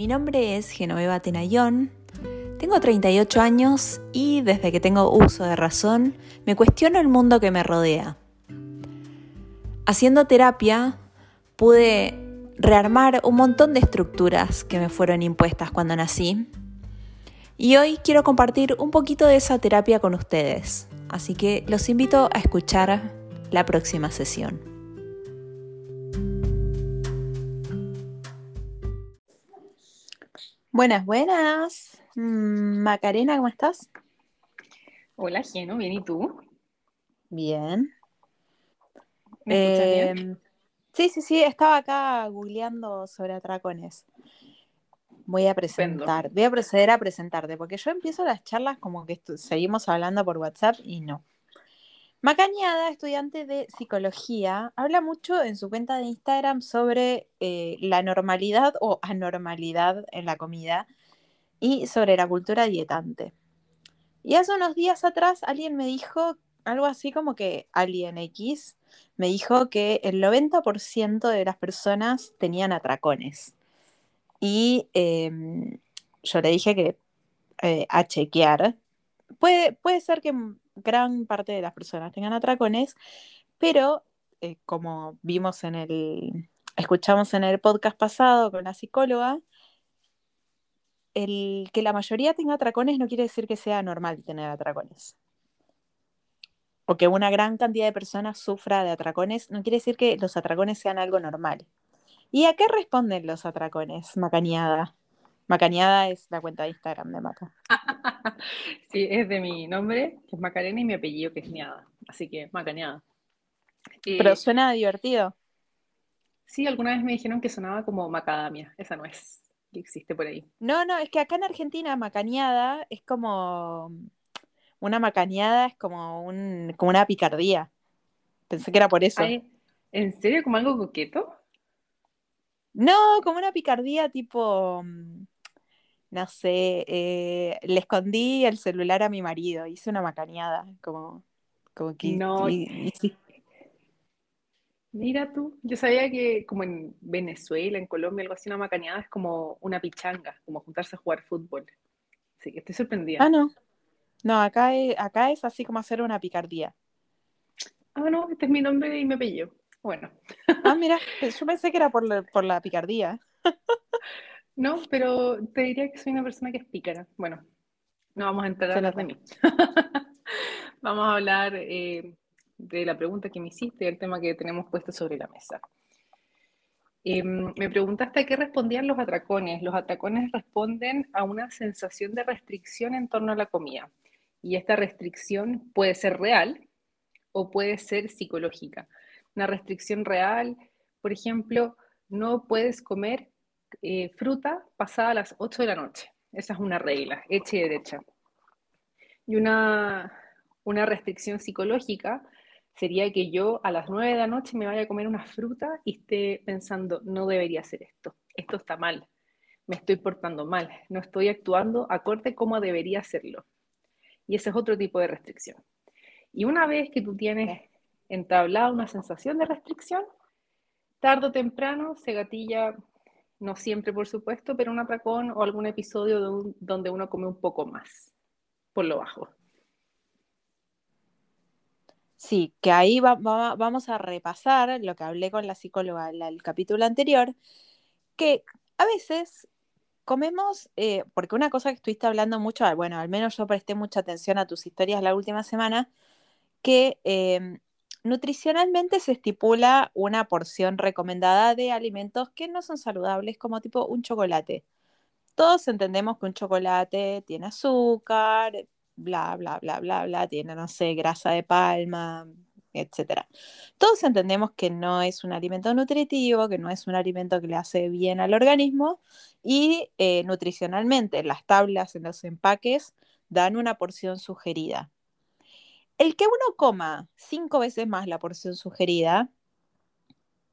Mi nombre es Genoveva Tenayón, tengo 38 años y desde que tengo uso de razón me cuestiono el mundo que me rodea. Haciendo terapia pude rearmar un montón de estructuras que me fueron impuestas cuando nací y hoy quiero compartir un poquito de esa terapia con ustedes, así que los invito a escuchar la próxima sesión. Buenas, buenas. Mm, Macarena, ¿cómo estás? Hola, Geno, bien, ¿y tú? Bien. ¿Me escuchas bien? Em, sí, sí, sí, estaba acá googleando sobre atracones. Voy a presentar, voy a proceder a presentarte, porque yo empiezo las charlas como que seguimos hablando por WhatsApp y no. Macañada, estudiante de psicología, habla mucho en su cuenta de Instagram sobre eh, la normalidad o anormalidad en la comida y sobre la cultura dietante. Y hace unos días atrás alguien me dijo algo así como que Alien X me dijo que el 90% de las personas tenían atracones. Y em, yo le dije que eh, a chequear. Puede, puede ser que gran parte de las personas tengan atracones, pero eh, como vimos en el, escuchamos en el podcast pasado con la psicóloga, el que la mayoría tenga atracones no quiere decir que sea normal tener atracones. O que una gran cantidad de personas sufra de atracones no quiere decir que los atracones sean algo normal. ¿Y a qué responden los atracones, Macañada? Macañada es la cuenta de Instagram de Maca. Sí, es de mi nombre, que es Macarena, y mi apellido, que es Niada. Así que, Macaneada. Eh, Pero suena divertido. sí, alguna vez me dijeron que sonaba como macadamia. Esa no es, que existe por ahí. No, no, es que acá en Argentina macañada es como una macañada es como un como una picardía. Pensé que era por eso. Ay, ¿en serio? ¿Como algo coqueto? No, como una picardía tipo, mm, no sé, eh, le escondí el celular a mi marido, hice una macañada, como, como que No. y-. Mira tú, yo sabía que como en Venezuela, en Colombia, algo así, una macaneada es como una pichanga, como juntarse a jugar fútbol. Así que estoy sorprendida. Ah, no. No, acá es, acá es así como hacer una picardía. Ah, no, este es mi nombre y mi apellido. Bueno. Ah, mira, yo pensé que era por la, por la picardía. No, pero te diría que soy una persona que es pícara. Bueno, no vamos a entrar a hablar de mí. Vamos a hablar eh, de la pregunta que me hiciste y el tema que tenemos puesto sobre la mesa. Eh, me preguntaste a qué respondían los atracones. Los atracones responden a una sensación de restricción en torno a la comida. Y esta restricción puede ser real o puede ser psicológica. Una restricción real, por ejemplo, no puedes comer eh, fruta pasada las 8 de la noche. Esa es una regla, hecha y derecha. Y una, una restricción psicológica sería que yo a las 9 de la noche me vaya a comer una fruta y esté pensando, no debería hacer esto, esto está mal, me estoy portando mal, no estoy actuando acorde como debería hacerlo. Y ese es otro tipo de restricción. Y una vez que tú tienes entablada una sensación de restricción, tarde o temprano se gatilla, no siempre por supuesto, pero un atracón o algún episodio donde uno come un poco más, por lo bajo. Sí, que ahí va- va- vamos a repasar lo que hablé con la psicóloga en el capítulo anterior, que a veces comemos, eh, porque una cosa que estuviste hablando mucho, bueno, al menos yo presté mucha atención a tus historias la última semana, que eh, nutricionalmente se estipula una porción recomendada de alimentos que no son saludables, como tipo un chocolate. Todos entendemos que un chocolate tiene azúcar, bla, bla, bla, bla, bla, tiene, no sé, grasa de palma, etcétera. Todos entendemos que no es un alimento nutritivo, que no es un alimento que le hace bien al organismo y eh, nutricionalmente las tablas en los empaques dan una porción sugerida. El que uno coma cinco veces más la porción sugerida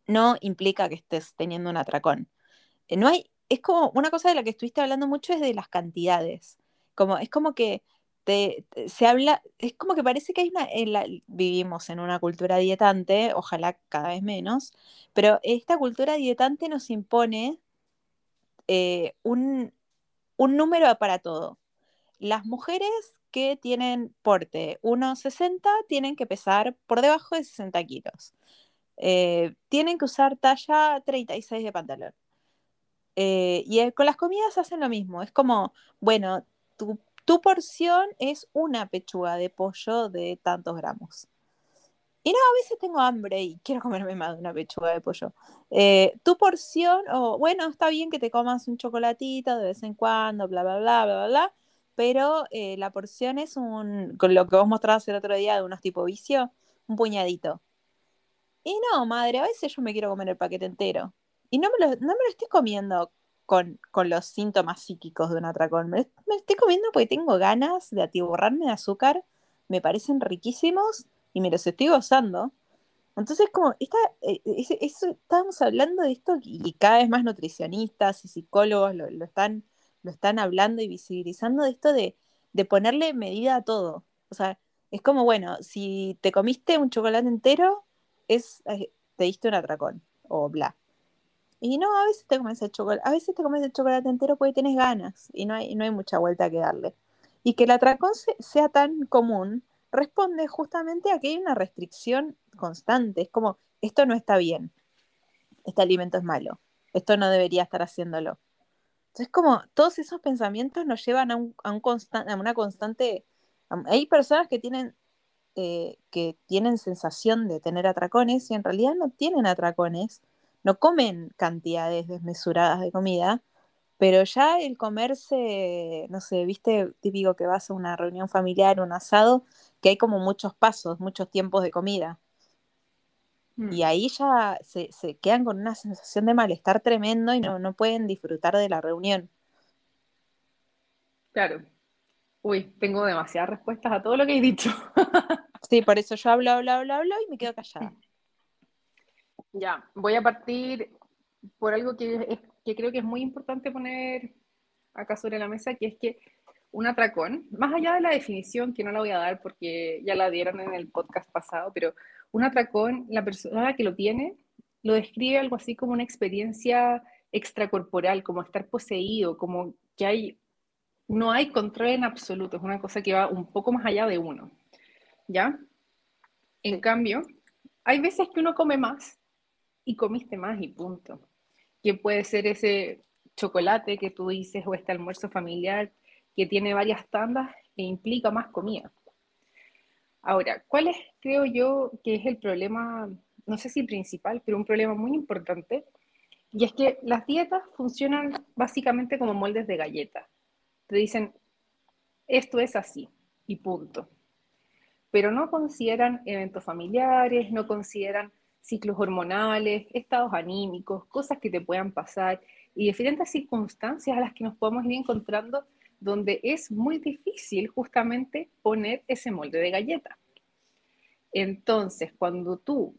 no implica que estés teniendo un atracón. Eh, No hay, es como una cosa de la que estuviste hablando mucho es de las cantidades. Como, es como que te, se habla, es como que parece que hay una, en la- vivimos en una cultura dietante, ojalá cada vez menos, pero esta cultura dietante nos impone eh, un, un número para todo. Las mujeres que tienen porte 1,60 tienen que pesar por debajo de 60 kilos. Eh, tienen que usar talla 36 de pantalón. Eh, y eh, con las comidas hacen lo mismo. Es como, bueno, tu, tu porción es una pechuga de pollo de tantos gramos. Y no, a veces tengo hambre y quiero comerme más de una pechuga de pollo. tu porción, o bueno, está bien que te comas un chocolatito de vez en cuando, bla, bla, bla, bla, bla, bla pero la porción es un, con lo que vos mostrabas el otro día de unos tipo vicio, un puñadito. Y no, madre, a veces yo me quiero comer el paquete entero. Y no me lo, no me lo estoy comiendo con, los síntomas psíquicos de un atracón. Me, me estoy comiendo porque tengo ganas de atiborrarme de azúcar. Me parecen riquísimos y me los estoy gozando. Entonces, como, esta, eh, estábamos hablando de esto y cada vez más nutricionistas y psicólogos lo, están, lo están hablando y visibilizando de esto de, de ponerle medida a todo. O sea, es como, bueno, si te comiste un chocolate entero, es, eh, te diste un atracón o bla. Y no, a veces te comes el chocolate, a veces te comes el chocolate entero porque tienes ganas y no hay, no hay mucha vuelta que darle. Y que el atracón sea tan común responde justamente a que hay una restricción constante. Es como, esto no está bien, este alimento es malo, esto no debería estar haciéndolo. Entonces, como todos esos pensamientos nos llevan a, un, a, un a una constante... Hay personas que tienen eh, que tienen sensación de tener atracones y en realidad no tienen atracones, no comen cantidades desmesuradas de comida, pero ya el comerse, no sé, viste, típico que vas a una reunión familiar, un asado, que hay como muchos pasos, muchos tiempos de comida. Mm. Y ahí ya se, quedan con una sensación de malestar tremendo y no, no pueden disfrutar de la reunión. Claro. Uy, tengo demasiadas respuestas a todo lo que he dicho. Sí, por eso yo hablo, hablo, hablo, hablo y me quedo callada. Ya, voy a partir por algo que, que creo que es muy importante poner acá sobre la mesa, que es que un atracón, más allá de la definición, que no la voy a dar porque ya la dieron en el podcast pasado, pero un atracón, la persona que lo tiene, lo describe algo así como una experiencia extracorporal, como estar poseído, como que hay, no hay control en absoluto, es una cosa que va un poco más allá de uno. ¿ya? En cambio, hay veces que uno come más y comiste más y punto. Que puede ser ese chocolate que tú dices o este almuerzo familiar que tiene varias tandas e implica más comida. Ahora, ¿cuál es, creo yo, que es el problema, no sé si principal, pero un problema muy importante? Y es que las dietas funcionan básicamente como moldes de galleta. Te dicen, esto es así y punto pero no consideran eventos familiares, no consideran ciclos hormonales, estados anímicos, cosas que te puedan pasar y diferentes circunstancias a las que nos podemos ir encontrando donde es muy difícil justamente poner ese molde de galleta. Entonces, cuando tú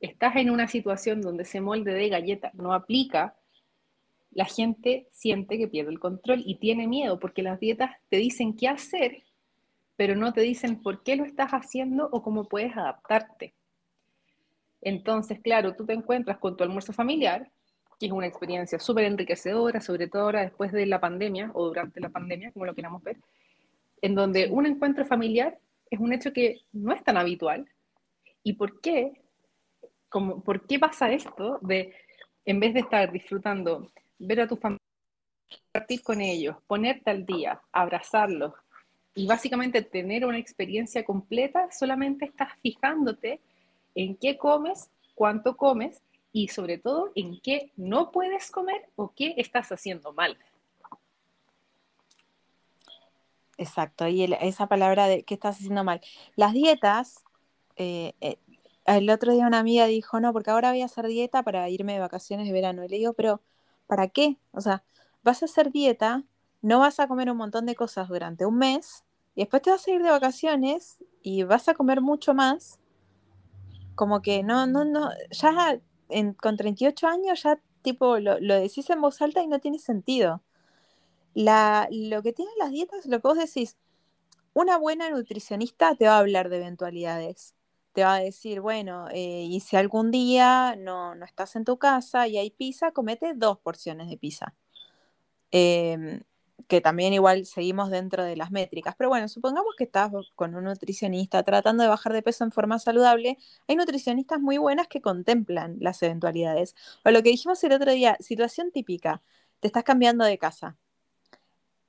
estás en una situación donde ese molde de galleta no aplica, la gente siente que pierde el control y tiene miedo porque las dietas te dicen qué hacer pero no te dicen por qué lo estás haciendo o cómo puedes adaptarte. Entonces, claro, tú te encuentras con tu almuerzo familiar, que es una experiencia súper enriquecedora, sobre todo ahora después de la pandemia o durante la pandemia, como lo queramos ver, en donde un encuentro familiar es un hecho que no es tan habitual. ¿Y por qué? Como, ¿Por qué pasa esto de, en vez de estar disfrutando, ver a tu familia, compartir con ellos, ponerte al día, abrazarlos, y básicamente tener una experiencia completa, solamente estás fijándote en qué comes, cuánto comes y sobre todo en qué no puedes comer o qué estás haciendo mal. Exacto, y esa palabra de qué estás haciendo mal. Las dietas, eh, eh, el otro día una amiga dijo, no, porque ahora voy a hacer dieta para irme de vacaciones de verano. Y le digo, pero ¿para qué? O sea, vas a hacer dieta no vas a comer un montón de cosas durante un mes y después te vas a ir de vacaciones y vas a comer mucho más. Como que no, no, no, ya con 38 años ya tipo lo, decís en voz alta y no tiene sentido. La, lo que tienen las dietas, lo que vos decís, una buena nutricionista te va a hablar de eventualidades. Te va a decir, bueno, eh, y si algún día no, no estás en tu casa y hay pizza, comete dos porciones de pizza Em, que también igual seguimos dentro de las métricas. Pero bueno, supongamos que estás con un nutricionista tratando de bajar de peso en forma saludable. Hay nutricionistas muy buenas que contemplan las eventualidades. O lo que dijimos el otro día, situación típica, te estás cambiando de casa.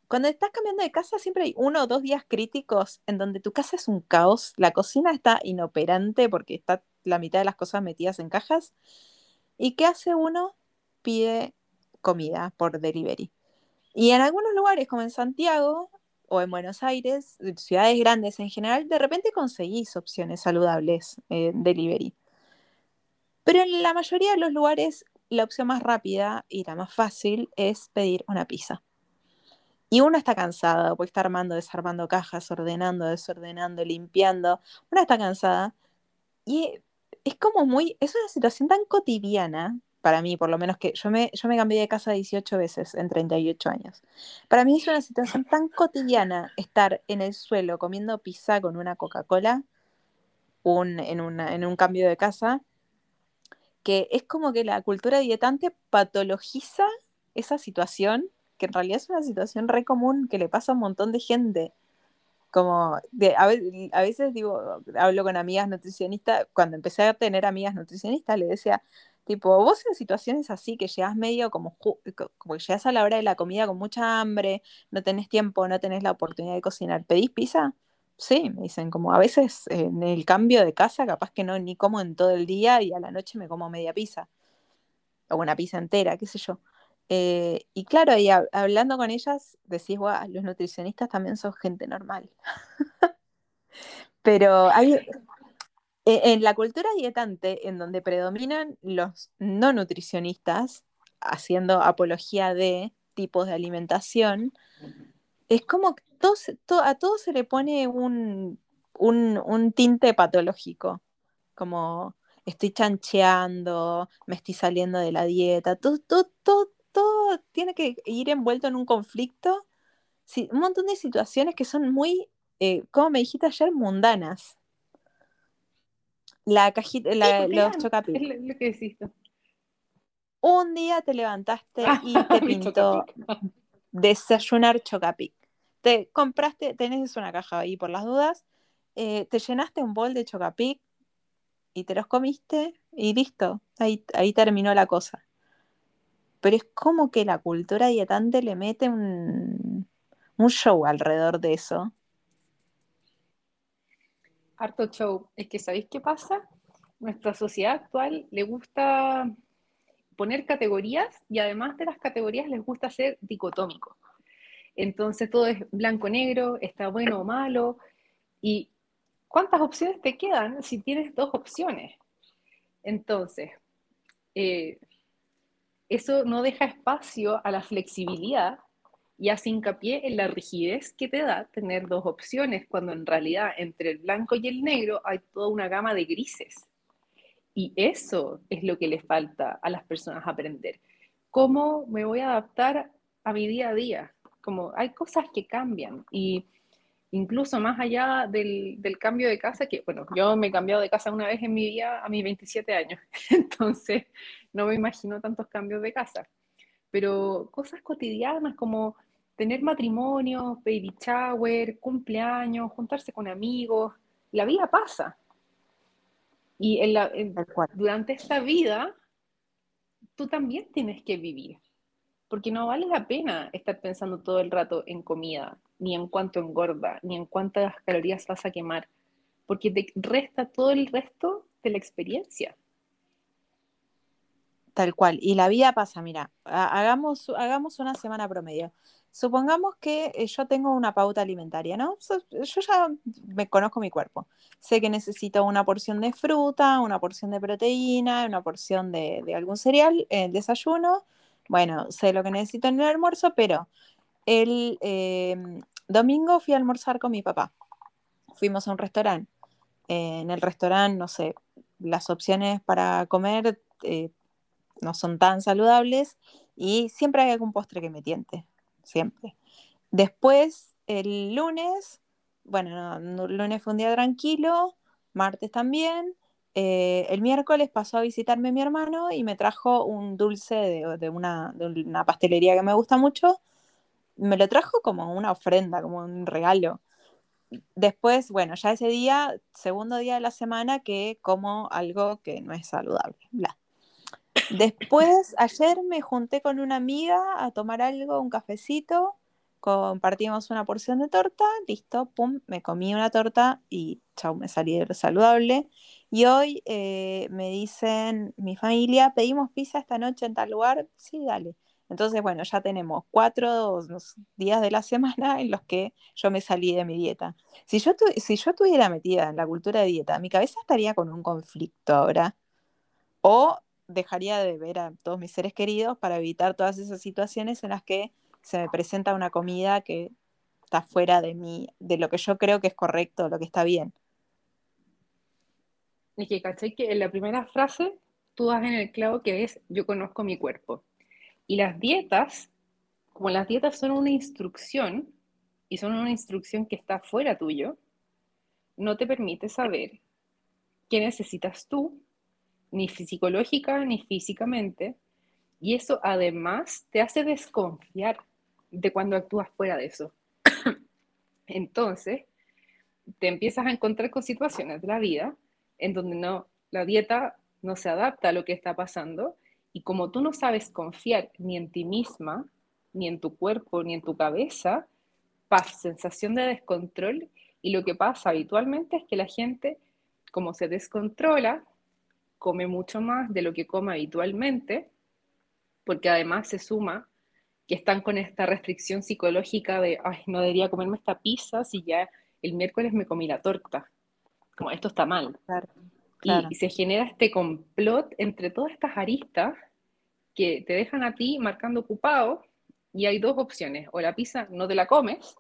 Cuando estás cambiando de casa siempre hay uno o dos días críticos en donde tu casa es un caos, la cocina está inoperante porque está la mitad de las cosas metidas en cajas. ¿Y qué hace uno? Pide comida por delivery. Y en algunos lugares, como en Santiago o en Buenos Aires, ciudades grandes en general, de repente conseguís opciones saludables eh, delivery. Pero en la mayoría de los lugares, la opción más rápida y la más fácil es pedir una pizza. Y uno está cansado, porque está armando, desarmando cajas, ordenando, desordenando, limpiando. Una está cansada. Y es como muy, es una situación tan cotidiana para mí, por lo menos que yo me, yo me cambié de casa 18 veces en 38 años. Para mí es una situación tan cotidiana estar en el suelo comiendo pizza con una Coca-Cola un, en, en un cambio de casa, que es como que la cultura dietante patologiza esa situación, que en realidad es una situación re común que le pasa a un montón de gente. Como de, a, a, veces digo, hablo con amigas nutricionistas, cuando empecé a tener amigas nutricionistas, le decía, Tipo, vos en situaciones así que llegas medio como, como que llegas a la hora de la comida con mucha hambre, no tenés tiempo, no tenés la oportunidad de cocinar, ¿pedís pizza? Sí, me dicen, como a veces en el cambio de casa, capaz que no ni como en todo el día y a la noche me como media pizza, o una pizza entera, qué sé yo. Eh, y claro, y hablando con ellas, decís, guau, los nutricionistas también son gente normal. Pero hay, en la cultura dietante, en donde predominan los no nutricionistas, haciendo apología de tipos de alimentación, es como a todo se le pone un, tinte patológico, como estoy chancheando, me estoy saliendo de la dieta, todo, todo, tiene que ir envuelto en un conflicto, un montón de situaciones que son muy, eh, como me dijiste ayer, mundanas. La cajita, la, los chocapic. lo que decís Un día te levantaste ah, y te pintó desayunar chocapic. Te compraste, tenés una caja ahí por las dudas, eh, te llenaste un bol de chocapic y te los comiste y listo, ahí, ahí terminó la cosa. Pero es como que la cultura dietante le mete un, un show alrededor de eso harto show. Es que, ¿sabéis qué pasa? Nuestra sociedad actual le gusta poner categorías y además de las categorías les gusta ser dicotómico. Entonces todo es blanco-negro, está bueno o malo. ¿Y cuántas opciones te quedan si tienes dos opciones? Entonces, eh, eso no deja espacio a la flexibilidad y hace hincapié en la rigidez que te da tener dos opciones, cuando en realidad entre el blanco y el negro hay toda una gama de grises. Y eso es lo que le falta a las personas aprender. ¿Cómo me voy a adaptar a mi día a día? Como hay cosas que cambian y incluso más allá del, del, cambio de casa, que bueno, yo me he cambiado de casa una vez en mi vida a mis 27 años, entonces no me imagino tantos cambios de casa pero cosas cotidianas como tener matrimonio, baby shower, cumpleaños, juntarse con amigos, la vida pasa. Y durante esta vida, tú también tienes que vivir, porque no vale la pena estar pensando todo el rato en comida, ni en cuánto engorda, ni en cuántas calorías vas a quemar, porque te resta todo el resto de la experiencia. Tal cual. Y la vida pasa, mira, hagamos, hagamos una semana promedio. Supongamos que eh, yo tengo una pauta alimentaria, ¿no? Yo ya me conozco mi cuerpo. Sé que necesito una porción de fruta, una porción de proteína, una porción de, algún cereal el desayuno. Bueno, sé lo que necesito en el almuerzo, pero el em, domingo fui a almorzar con mi papá. Fuimos a un restaurante. en el restaurante, no sé, las opciones para comer eh, no son tan saludables y siempre hay algún postre que me tiente, siempre. Después, el lunes, bueno, el lunes fue un día tranquilo, martes también. Eh, el miércoles pasó a visitarme mi hermano y me trajo un dulce de, una, de, una, pastelería que me gusta mucho, me lo trajo como una ofrenda, como un regalo. Después, bueno, ya ese día, segundo día de la semana, que como algo que no es saludable. Bla. Después, ayer me junté con una amiga a tomar algo, un cafecito, compartimos una porción de torta, listo, pum, me comí una torta y chau, me salí de saludable. Y hoy eh, me dicen, mi familia, pedimos pizza esta noche en tal lugar, sí, dale. Entonces, bueno, ya tenemos cuatro días de la semana en los que yo me salí de mi dieta. Si yo, si yo estuviera metida en la cultura de dieta, mi cabeza estaría con un conflicto ahora. O dejaría de ver a todos mis seres queridos para evitar todas esas situaciones en las que se me presenta una comida que está fuera de mí, de lo que yo creo que es correcto, lo que está bien. Es que, ¿cachai? Que en la primera frase tú das en el clavo que es yo conozco mi cuerpo. Y las dietas, como las dietas son una instrucción, y son una instrucción que está fuera tuyo, no te permite saber qué necesitas tú, ni psicológica ni físicamente, y eso además te hace desconfiar de cuando actúas fuera de eso. Entonces, te empiezas a encontrar con situaciones de la vida en donde no, la dieta no se adapta a lo que está pasando y como tú no sabes confiar ni en ti misma, ni en tu cuerpo, ni en tu cabeza, pasa sensación de descontrol y lo que pasa habitualmente es que la gente, como se descontrola, come mucho más de lo que come habitualmente, porque además se suma que están con esta restricción psicológica de, ay, no debería comerme esta pizza si ya el miércoles me comí la torta. Como esto está mal. Y, se genera este complot entre todas estas aristas que te dejan a ti marcando ocupado y hay dos opciones, o la pizza no te la comes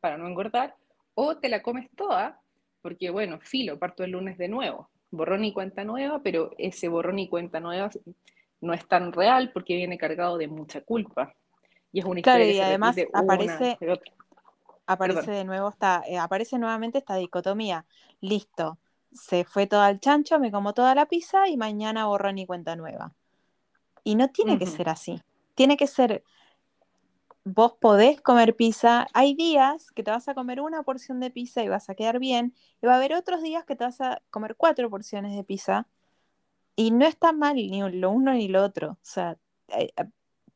para no engordar, o te la comes toda, porque bueno, filo, parto el lunes de nuevo, borrón y cuenta nueva, pero ese borrón y cuenta nueva no es tan real porque viene cargado de mucha culpa. Y es una historia y además aparece, aparece de nuevo esta, eh, aparece nuevamente esta dicotomía. Listo, se fue todo al chancho, me como toda la pizza y mañana borrón y cuenta nueva. Y no tiene que ser así. Tiene que ser, vos podés comer pizza. Hay días que te vas a comer una porción de pizza y vas a quedar bien. Y va a haber otros días que te vas a comer cuatro porciones de pizza. Y no está mal ni lo uno ni lo otro. O sea, eh, eh,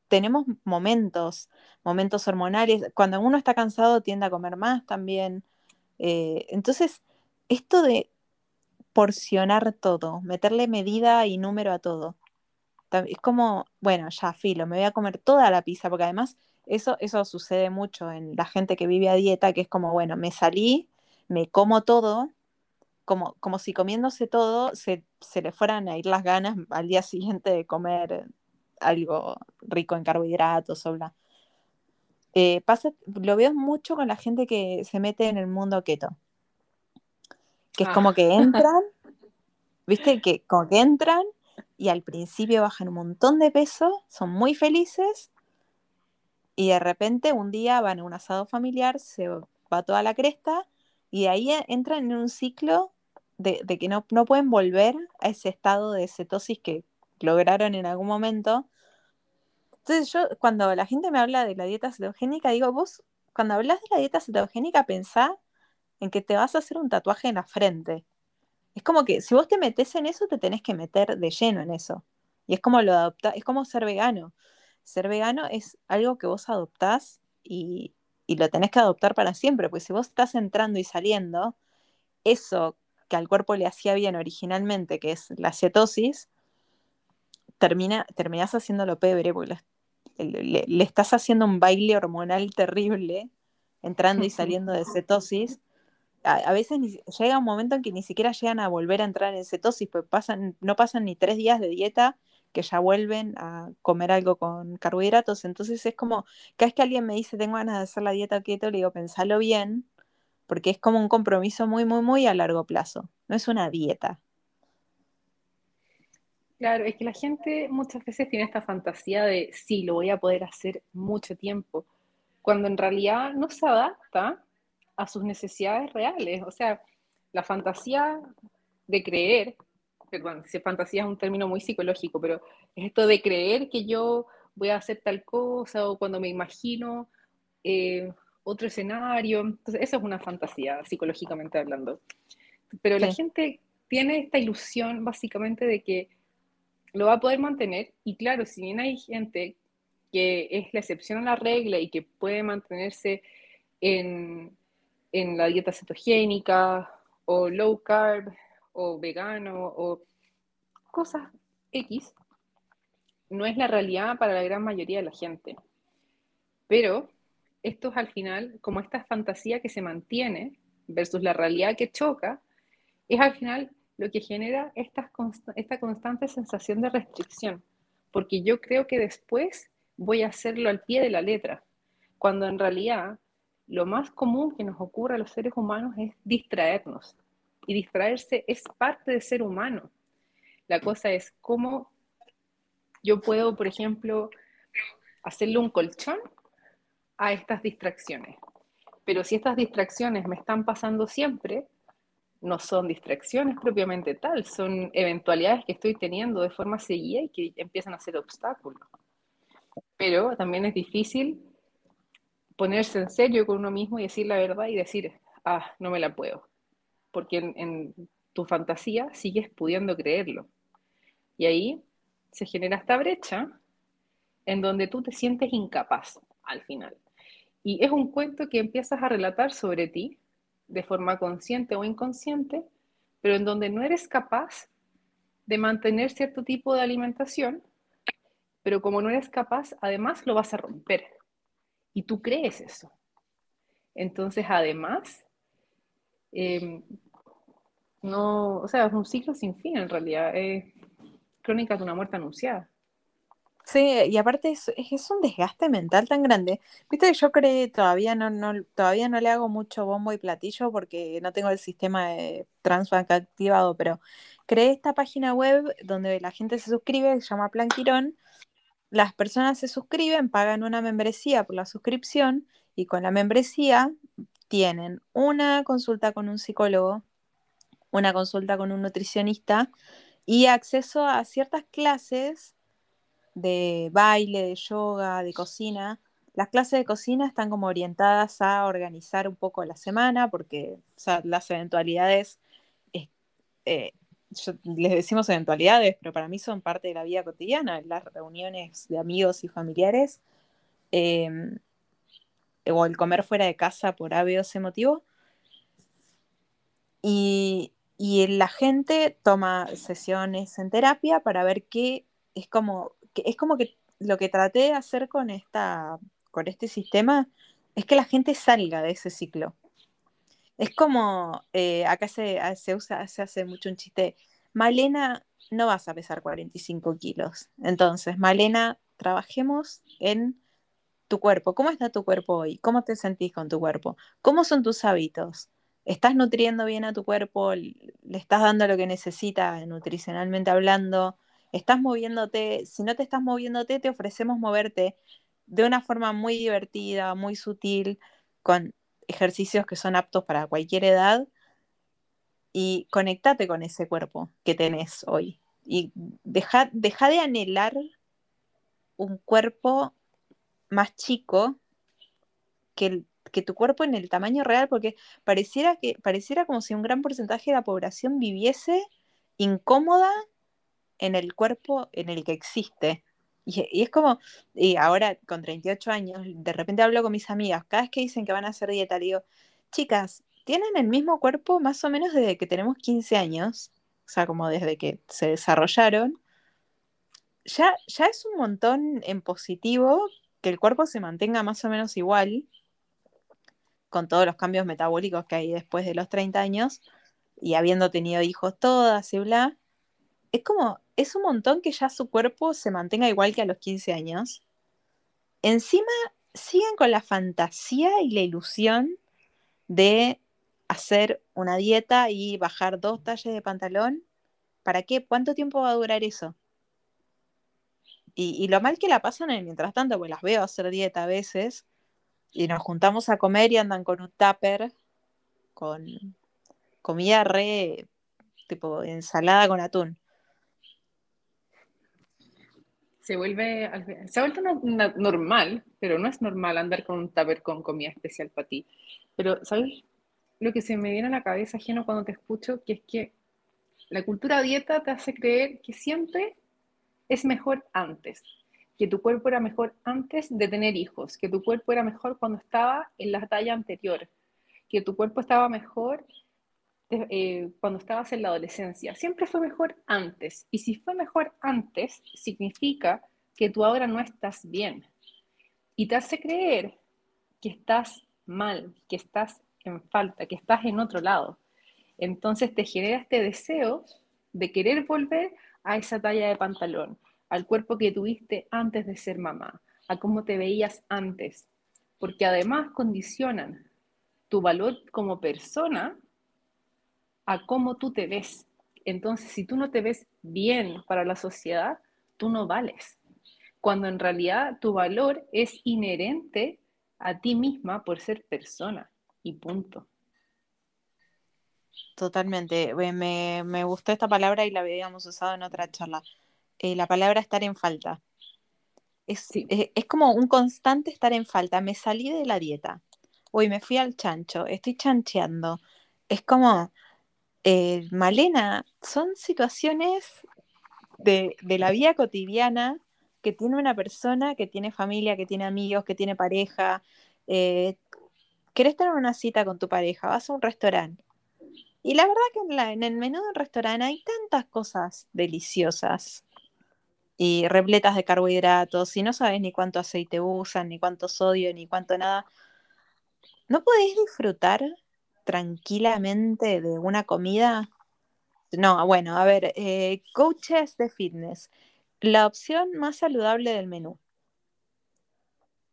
tenemos momentos, momentos hormonales. Cuando uno está cansado tiende a comer más también. Eh, entonces, esto de porcionar todo, meterle medida y número a todo. Es como, bueno, ya filo, me voy a comer toda la pizza, porque además eso, eso sucede mucho en la gente que vive a dieta, que es como, bueno, me salí, me como todo, como, como si comiéndose todo se, se le fueran a ir las ganas al día siguiente de comer algo rico en carbohidratos o bla. Eh, pasa, lo veo mucho con la gente que se mete en el mundo keto. Que es como que ah. entran, viste, que como que entran y al principio bajan un montón de peso, son muy felices y de repente un día van a un asado familiar, se va toda la cresta y ahí entran en un ciclo de, de que no, no, pueden volver a ese estado de cetosis que lograron en algún momento. Entonces yo cuando la gente me habla de la dieta cetogénica, digo, vos cuando hablas de la dieta cetogénica pensá en que te vas a hacer un tatuaje en la frente. Es como que si vos te metes en eso, te tenés que meter de lleno en eso. Y es como lo adopta, es como ser vegano. Ser vegano es algo que vos adoptás y, y lo tenés que adoptar para siempre, porque si vos estás entrando y saliendo, eso que al cuerpo le hacía bien originalmente, que es la cetosis, termina, terminás haciéndolo pebre, porque le, le, estás haciendo un baile hormonal terrible, entrando y saliendo de cetosis. A, veces llega un momento en que ni siquiera llegan a volver a entrar en cetosis, pues pasan, no pasan ni tres días de dieta que ya vuelven a comer algo con carbohidratos. Entonces es como, cada vez que alguien me dice tengo ganas de hacer la dieta keto, le digo, pensalo bien, porque es como un compromiso muy, muy, muy a largo plazo. No es una dieta. Claro, es que la gente muchas veces tiene esta fantasía de sí, lo voy a poder hacer mucho tiempo, cuando en realidad no se adapta a sus necesidades reales. O sea, la fantasía de creer, perdón, si fantasía es un término muy psicológico, pero es esto de creer que yo voy a hacer tal cosa o cuando me imagino eh, otro escenario. Entonces, eso es una fantasía, psicológicamente hablando. Pero la gente tiene esta ilusión básicamente de que lo va a poder mantener y claro, si bien hay gente que es la excepción a la regla y que puede mantenerse en, en la dieta cetogénica o low carb o vegano o cosas X, no es la realidad para la gran mayoría de la gente. Pero esto es al final como esta fantasía que se mantiene versus la realidad que choca, es al final lo que genera esta, esta constante sensación de restricción, porque yo creo que después voy a hacerlo al pie de la letra, cuando en realidad lo más común que nos ocurre a los seres humanos es distraernos, y distraerse es parte de ser humano. La cosa es cómo yo puedo, por ejemplo, hacerle un colchón a estas distracciones. Pero si estas distracciones me están pasando siempre, no son distracciones propiamente tal, son eventualidades que estoy teniendo de forma seguida y que empiezan a ser obstáculos. Pero también es difícil ponerse en serio con uno mismo y decir la verdad y decir, ah, no me la puedo. Porque en, tu fantasía sigues pudiendo creerlo. Y ahí se genera esta brecha en donde tú te sientes incapaz al final. Y es un cuento que empiezas a relatar sobre ti de forma consciente o inconsciente, pero en donde no eres capaz de mantener cierto tipo de alimentación, pero como no eres capaz, además lo vas a romper. Y tú crees eso. Entonces, además, em, no, o sea, es un ciclo sin fin en realidad. Es crónica de una muerte anunciada. Sí, y aparte es, es un desgaste mental tan grande. Viste que yo creo todavía no, no, todavía no le hago mucho bombo y platillo porque no tengo el sistema de Transbank activado, pero creé esta página web donde la gente se suscribe, se llama Plan Quirón. Las personas se suscriben, pagan una membresía por la suscripción y con la membresía tienen una consulta con un psicólogo, una consulta con un nutricionista y acceso a ciertas clases de baile, de yoga, de cocina. Las clases de cocina están como orientadas a organizar un poco la semana porque las eventualidades, eh, les decimos eventualidades, pero para mí son parte de la vida cotidiana, las reuniones de amigos y familiares, em, o el comer fuera de casa por A, B motivo. Y, y la gente toma sesiones en terapia para ver qué es como es como que lo que traté de hacer con, esta, con este sistema es que la gente salga de ese ciclo. Es como, eh, acá se, se, usa, se hace mucho un chiste, Malena, no vas a pesar 45 kilos. Entonces, Malena, trabajemos en tu cuerpo. ¿Cómo está tu cuerpo hoy? ¿Cómo te sentís con tu cuerpo? ¿Cómo son tus hábitos? ¿Estás nutriendo bien a tu cuerpo? ¿Le estás dando lo que necesita nutricionalmente hablando? estás moviéndote, si no te estás moviéndote, te ofrecemos moverte de una forma muy divertida, muy sutil, con ejercicios que son aptos para cualquier edad y conectate con ese cuerpo que tenés hoy. Y deja, deja de anhelar un cuerpo más chico que, que, tu cuerpo en el tamaño real, porque pareciera, que, pareciera como si un gran porcentaje de la población viviese incómoda en el cuerpo en el que existe. Y, es como, y ahora con 38 años, de repente hablo con mis amigas, cada vez que dicen que van a hacer dieta, digo, chicas, tienen el mismo cuerpo más o menos desde que tenemos 15 años, o sea, como desde que se desarrollaron. Ya, ya es un montón en positivo que el cuerpo se mantenga más o menos igual, con todos los cambios metabólicos que hay después de los 30 años, y habiendo tenido hijos todas y bla, es como, es un montón que ya su cuerpo se mantenga igual que a los 15 años. Encima siguen con la fantasía y la ilusión de hacer una dieta y bajar dos talles de pantalón. ¿Para qué? ¿Cuánto tiempo va a durar eso? Y, lo mal que la pasan en mientras tanto, pues las veo hacer dieta a veces y nos juntamos a comer y andan con un tupper, con comida re, tipo ensalada con atún. se vuelve, se ha vuelto normal, pero no es normal andar con un tupper con comida especial para ti. Pero, ¿sabes? Lo que se me viene a la cabeza ajeno cuando te escucho, que es que la cultura dieta te hace creer que siempre es mejor antes, que tu cuerpo era mejor antes de tener hijos, que tu cuerpo era mejor cuando estaba en la talla anterior, que tu cuerpo estaba mejor eh, cuando estabas en la adolescencia. Siempre fue mejor antes. Y si fue mejor antes, significa que tú ahora no estás bien. Y te hace creer que estás mal, que estás en falta, que estás en otro lado. Entonces te genera este deseo de querer volver a esa talla de pantalón, al cuerpo que tuviste antes de ser mamá, a cómo te veías antes, porque además condicionan tu valor como persona a cómo tú te ves. Entonces, si tú no te ves bien para la sociedad, tú no vales. Cuando en realidad tu valor es inherente a ti misma por ser persona y punto. Totalmente. Me, me gustó esta palabra y la habíamos usado en otra charla. Eh, la palabra estar en falta. Es, es, es, como un constante estar en falta. Me salí de la dieta. Hoy me fui al chancho. Estoy chancheando. Es como, eh, Malena, son situaciones de, la vida cotidiana que tiene una persona que tiene familia, que tiene amigos, que tiene pareja. Eh, querés tener una cita con tu pareja, vas a un restaurante. Y la verdad que en, en el menú del restaurante hay tantas cosas deliciosas y repletas de carbohidratos y no sabes ni cuánto aceite usan, ni cuánto sodio, ni cuánto nada. ¿No podéis disfrutar tranquilamente de una comida? No, bueno, a ver, eh, coaches de fitness, la opción más saludable del menú.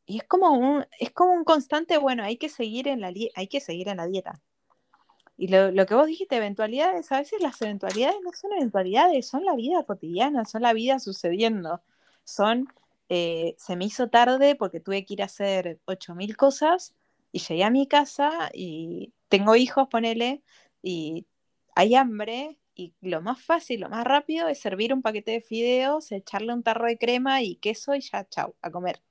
Y es como un, es como un constante, bueno, hay que seguir en la, hay que seguir en la dieta. Y lo, lo, que vos dijiste, eventualidades, a veces las eventualidades no son eventualidades, son la vida cotidiana, son la vida sucediendo. Son, eh, se me hizo tarde porque tuve que ir a hacer 8.000 cosas y llegué a mi casa y tengo hijos, ponele, y hay hambre, y lo más fácil, lo más rápido es servir un paquete de fideos, echarle un tarro de crema y queso y ya, chau, a comer.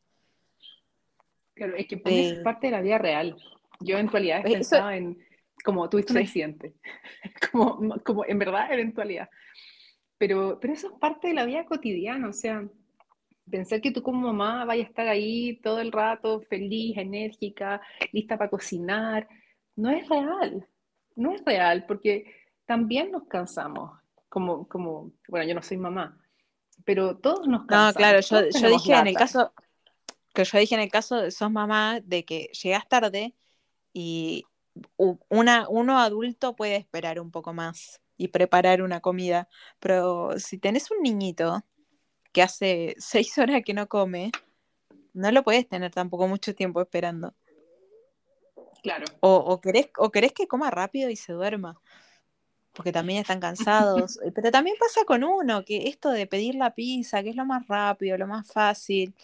Claro, es que es parte de la vida real. Yo eventualidades pensaba en, como tuviste un accidente, como, como en verdad eventualidad. Pero, pero eso es parte de la vida cotidiana, o sea, pensar que tú como mamá vayas a estar ahí todo el rato, feliz, enérgica, lista para cocinar, no es real, no es real, porque también nos cansamos, como, como bueno, yo no soy mamá, pero todos nos cansamos. No, claro, yo, yo dije en el caso, que yo dije en el caso de sos mamá, de que llegas tarde y una, uno adulto puede esperar un poco más y preparar una comida, pero si tenés un niñito que hace seis horas que no come, no lo puedes tener tampoco mucho tiempo esperando. Claro. O, querés, o querés que coma rápido y se duerma, porque también están cansados. Eh, pero también pasa con uno, que esto de pedir la pizza, que es lo más rápido, lo más fácil.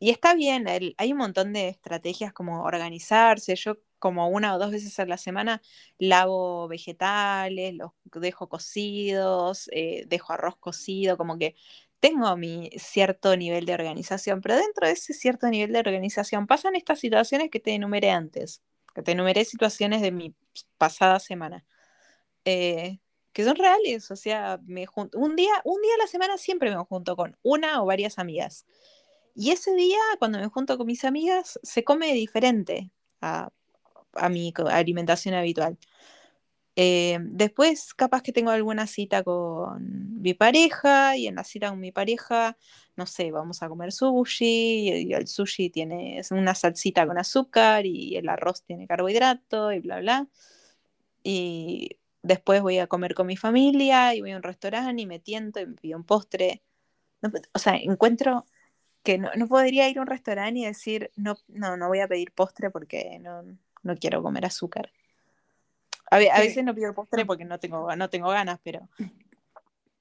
Y está bien, hay un montón de estrategias como organizarse. Yo como una o dos veces a la semana lavo vegetales, los dejo cocidos, eh, dejo arroz cocido, como que tengo mi cierto nivel de organización, pero dentro de ese cierto nivel de organización pasan estas situaciones que te enumeré antes que te enumeré situaciones de mi pasada semana, eh, que son reales, o sea, me junto, un día, un día a la semana siempre me junto con una o varias amigas. Y ese día, cuando me junto con mis amigas, se come diferente a, a mi alimentación habitual. Eh, después, capaz que tengo alguna cita con mi pareja y en la cita con mi pareja, no sé, vamos a comer sushi y el sushi tiene una salsita con azúcar y el arroz tiene carbohidrato y bla, bla. Y después voy a comer con mi familia y voy a un restaurante y me tiento y pido un postre. o sea, encuentro que no, podría ir a un restaurante y decir, no, no, no voy a pedir postre porque no, no quiero comer azúcar. A, veces no pido postre porque no tengo, no tengo ganas, pero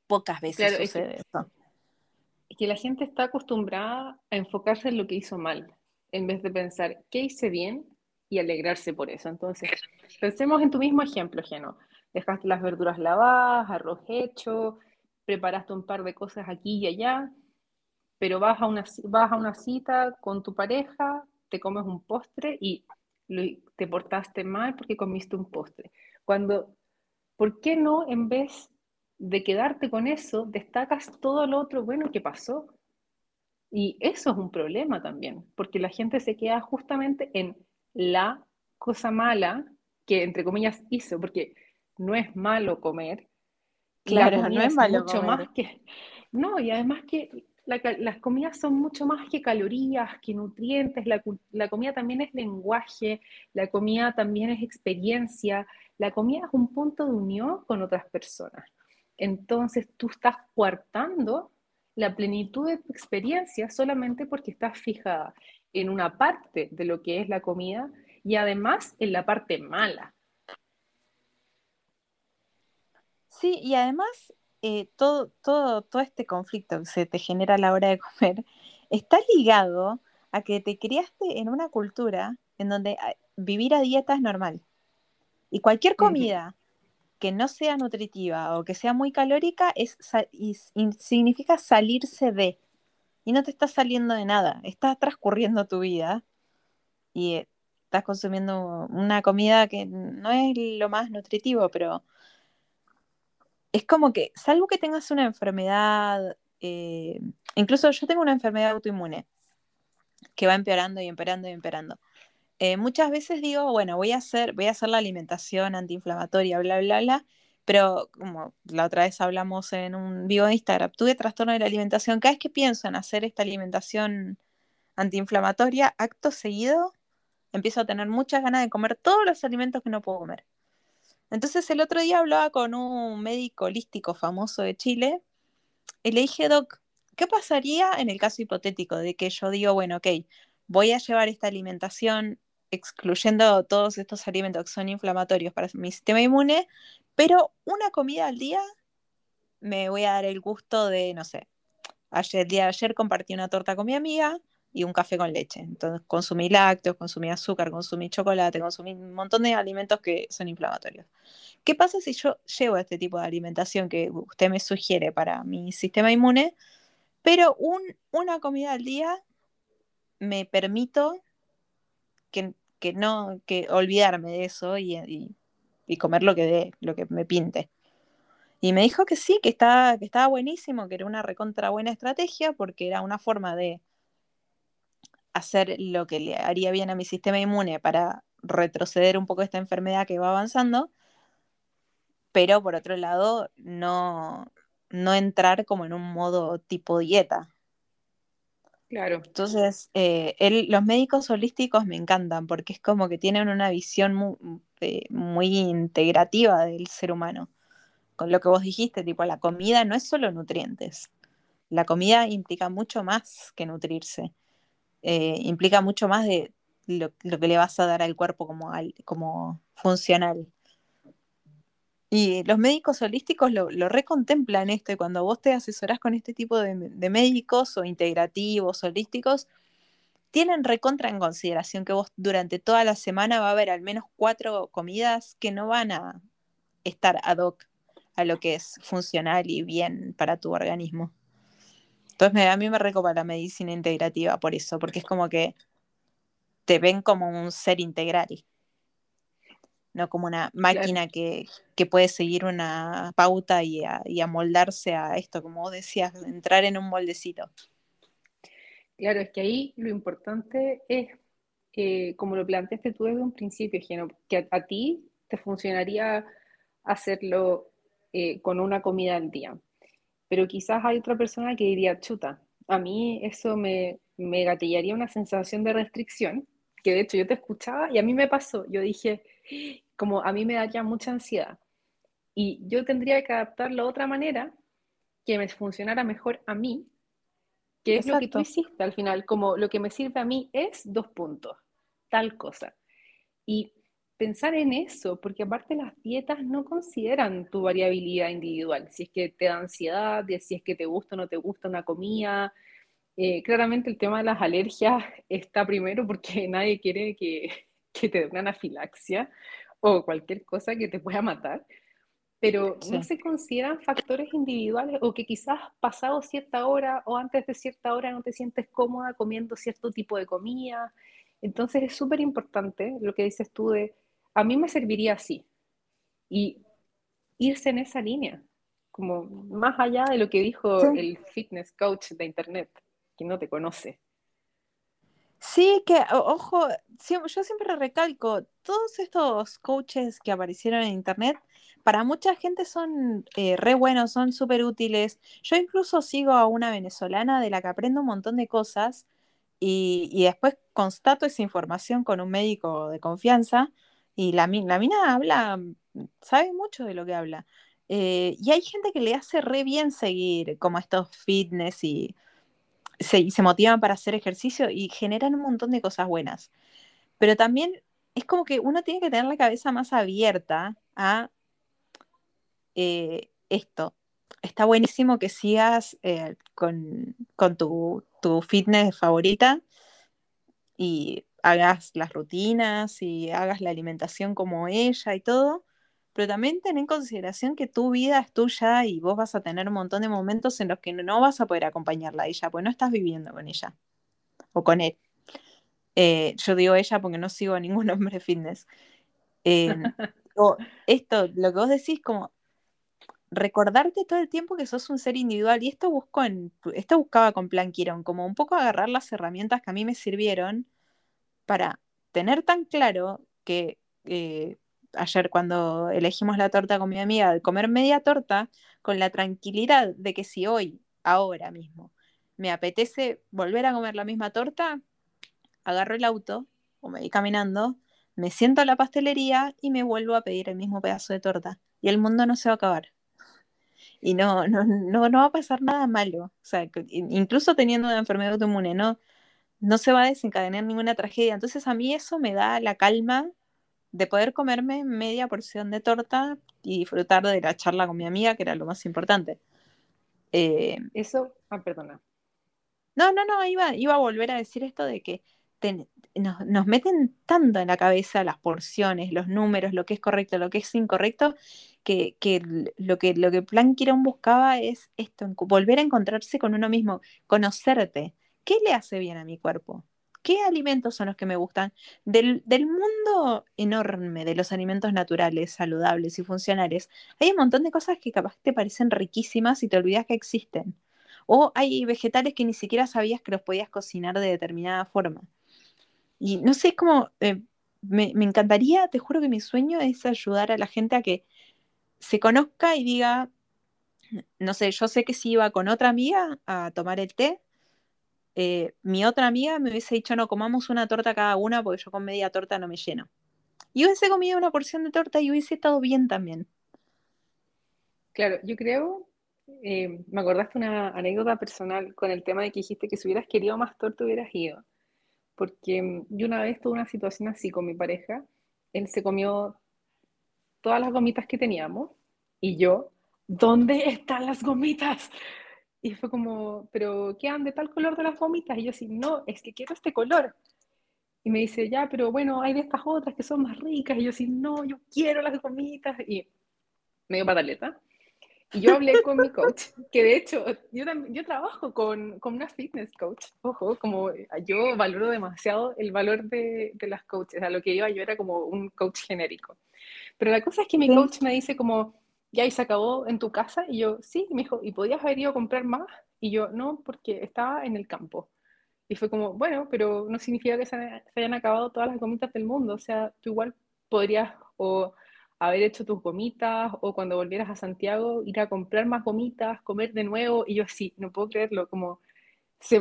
pocas veces sucede eso. Es que la gente está acostumbrada a enfocarse en lo que hizo mal, en vez de pensar qué hice bien y alegrarse por eso. Entonces, pensemos en tu mismo ejemplo, Geno. Dejaste las verduras lavadas, arroz hecho, preparaste un par de cosas aquí y allá, pero vas a una, vas a una cita con tu pareja, te comes un postre y te portaste mal porque comiste un postre. Cuando, ¿por qué no en vez de quedarte con eso, destacas todo lo otro bueno que pasó? Y eso es un problema también, porque la gente se queda justamente en la cosa mala que, entre comillas, hizo, porque no es malo comer. Claro, no es malo mucho más que... No, y además que las comidas son mucho más que calorías, que nutrientes, la, la, comida también es lenguaje, la comida también es experiencia, la comida es un punto de unión con otras personas. Entonces tú estás coartando la plenitud de tu experiencia solamente porque estás fijada en una parte de lo que es la comida y además en la parte mala. Sí, y además eh, todo, todo, todo este conflicto que se te genera a la hora de comer está ligado a que te criaste en una cultura en donde ah, vivir a dieta es normal. Y cualquier comida que no sea nutritiva o que sea muy calórica es, significa salirse de. Y no te está saliendo de nada. Está transcurriendo tu vida y eh, estás consumiendo una comida que no es lo más nutritivo, pero es como que, salvo que tengas una enfermedad, eh, incluso yo tengo una enfermedad autoinmune que va empeorando y empeorando y empeorando. Eh, muchas veces digo, bueno, voy a hacer, voy a hacer la alimentación antiinflamatoria, bla, bla, bla, pero como la otra vez hablamos en un vivo de Instagram, tuve trastorno de la alimentación. Cada vez que pienso en hacer esta alimentación antiinflamatoria, acto seguido, empiezo a tener muchas ganas de comer todos los alimentos que no puedo comer. Entonces el otro día hablaba con un médico holístico famoso de Chile y le dije, Doc, ¿qué pasaría en el caso hipotético de que yo digo, bueno, ok, voy a llevar esta alimentación excluyendo todos estos alimentos que son inflamatorios para mi sistema inmune, pero una comida al día me voy a dar el gusto de, no sé, ayer, el día de ayer compartí una torta con mi amiga y un café con leche. Entonces consumí lácteos, consumí azúcar, consumí chocolate, consumí un montón de alimentos que son inflamatorios. ¿Qué pasa si yo llevo este tipo de alimentación que usted me sugiere para mi sistema inmune, pero una comida al día me permito que, no, que olvidarme de eso y, comer lo que, de, lo que me pinte. Y me dijo que sí, que estaba, que estaba buenísimo, que era una recontra buena estrategia, porque era una forma de hacer lo que le haría bien a mi sistema inmune para retroceder un poco esta enfermedad que va avanzando, pero por otro lado, no, no entrar como en un modo tipo dieta, Claro. Entonces, eh, los médicos holísticos me encantan porque es como que tienen una visión muy, integrativa del ser humano. Con lo que vos dijiste, tipo, la comida no es solo nutrientes. La comida implica mucho más que nutrirse. Eh, implica mucho más de lo, que le vas a dar al cuerpo como, como funcional. Y los médicos holísticos lo, recontemplan esto, y cuando vos te asesorás con este tipo de, médicos o integrativos, holísticos, tienen recontra en consideración que vos durante toda la semana va a haber al menos cuatro comidas que no van a estar ad hoc a lo que es funcional y bien para tu organismo. Entonces a mí me recopa la medicina integrativa por eso, porque es como que te ven como un ser integral no como una máquina que, puede seguir una pauta y, amoldarse a esto, como vos decías, entrar en un moldecito. Claro, es que ahí lo importante es, eh, como lo planteaste tú desde un principio, que a, ti te funcionaría hacerlo eh, con una comida al día. Pero quizás hay otra persona que diría, chuta, a mí eso me, me gatillaría una sensación de restricción, que de hecho yo te escuchaba y a mí me pasó, yo dije, como a mí me daría mucha ansiedad. Y yo tendría que adaptarlo de otra manera que me funcionara mejor a mí, que es lo que tú hiciste al final, como lo que me sirve a mí es dos puntos, tal cosa. Y pensar en eso, porque aparte las dietas no consideran tu variabilidad individual, si es que te da ansiedad, si es que te gusta o no te gusta una comida. Eh, claramente el tema de las alergias está primero porque nadie quiere que, que te dé una anafilaxia o cualquier cosa que te pueda matar. pero no se consideran factores individuales o que quizás pasado cierta hora o antes de cierta hora no te sientes cómoda comiendo cierto tipo de comida. Entonces es súper importante lo que dices tú de, a mí me serviría así. Y irse en esa línea, como más allá de lo que dijo el fitness coach de internet, que no te conoce. Sí, que, ojo, yo siempre recalco, todos estos coaches que aparecieron en internet, para mucha gente son eh, re buenos, son súper útiles. Yo incluso sigo a una venezolana de la que aprendo un montón de cosas y, después constato esa información con un médico de confianza y la, la mina habla, sabe mucho de lo que habla. Eh, y hay gente que le hace re bien seguir como estos fitness y se, motivan para hacer ejercicio y generan un montón de cosas buenas. Pero también es como que uno tiene que tener la cabeza más abierta a eh, esto. Está buenísimo que sigas eh, con, tu, tu, fitness favorita y hagas las rutinas y hagas la alimentación como ella y todo, pero también ten en consideración que tu vida es tuya y vos vas a tener un montón de momentos en los que no vas a poder acompañarla a ella, pues no estás viviendo con ella o con él. Eh, yo digo ella porque no sigo a ningún hombre fitness. O esto, lo que vos decís, como recordarte todo el tiempo que sos un ser individual, y esto busco en, esto buscaba con Plan Quirón, como un poco agarrar las herramientas que a mí me sirvieron para tener tan claro que eh, ayer cuando elegimos la torta con mi amiga, de comer media torta con la tranquilidad de que si hoy, ahora mismo, me apetece volver a comer la misma torta, agarro el auto o me voy caminando, me siento a la pastelería y me vuelvo a pedir el mismo pedazo de torta. Y el mundo no se va a acabar. Y no, no, no, no va a pasar nada malo. O sea, incluso teniendo una enfermedad autoinmune, no, no se va a desencadenar ninguna tragedia. Entonces a mí eso me da la calma de poder comerme media porción de torta y disfrutar de la charla con mi amiga, que era lo más importante. Eh, eso, ah, perdona. No, no, no, iba, iba a volver a decir esto de que nos, meten tanto en la cabeza las porciones, los números, lo que es correcto, lo que es incorrecto, que, lo que lo que Plan Quirón buscaba es esto, volver a encontrarse con uno mismo, conocerte. ¿Qué le hace bien a mi cuerpo? ¿Qué alimentos son los que me gustan? Del, mundo enorme de los alimentos naturales, saludables y funcionales, hay un montón de cosas que capaz te parecen riquísimas y te olvidas que existen. O hay vegetales que ni siquiera sabías que los podías cocinar de determinada forma. Y no sé, cómo eh, me, me encantaría, te juro que mi sueño es ayudar a la gente a que se conozca y diga, no sé, yo sé que si iba con otra amiga a tomar el té, eh, mi otra amiga me hubiese dicho, no, comamos una torta cada una porque yo con media torta no me lleno. Y hubiese comido una porción de torta y hubiese estado bien también. Claro, yo creo, eh, me acordaste una anécdota personal con el tema de que dijiste que si hubieras querido más torta hubieras ido. Porque yo una vez tuve una situación así con mi pareja, él se comió todas las gomitas que teníamos y yo, ¿dónde están las gomitas? Y fue como, ¿pero qué han de tal color de las gomitas? Y yo así, no, es que quiero este color. Y me dice, ya, pero bueno, hay de estas otras que son más ricas. Y yo así, no, yo quiero las gomitas. Y me dio pataleta. Y yo hablé con mi coach, que de hecho, yo, yo trabajo con, con, una fitness coach. Ojo, como yo valoro demasiado el valor de, de las coaches. A lo que iba yo era como un coach genérico. Pero la cosa es que mi coach me dice como, ya y se acabó en tu casa. Y yo, sí, me dijo, ¿y podías haber ido a comprar más? Y yo, no, porque estaba en el campo. Y fue como, bueno, pero no significa que se, hayan acabado todas las gomitas del mundo. O sea, tú igual podrías o haber hecho tus gomitas o cuando volvieras a Santiago ir a comprar más gomitas, comer de nuevo. Y yo así, no puedo creerlo, como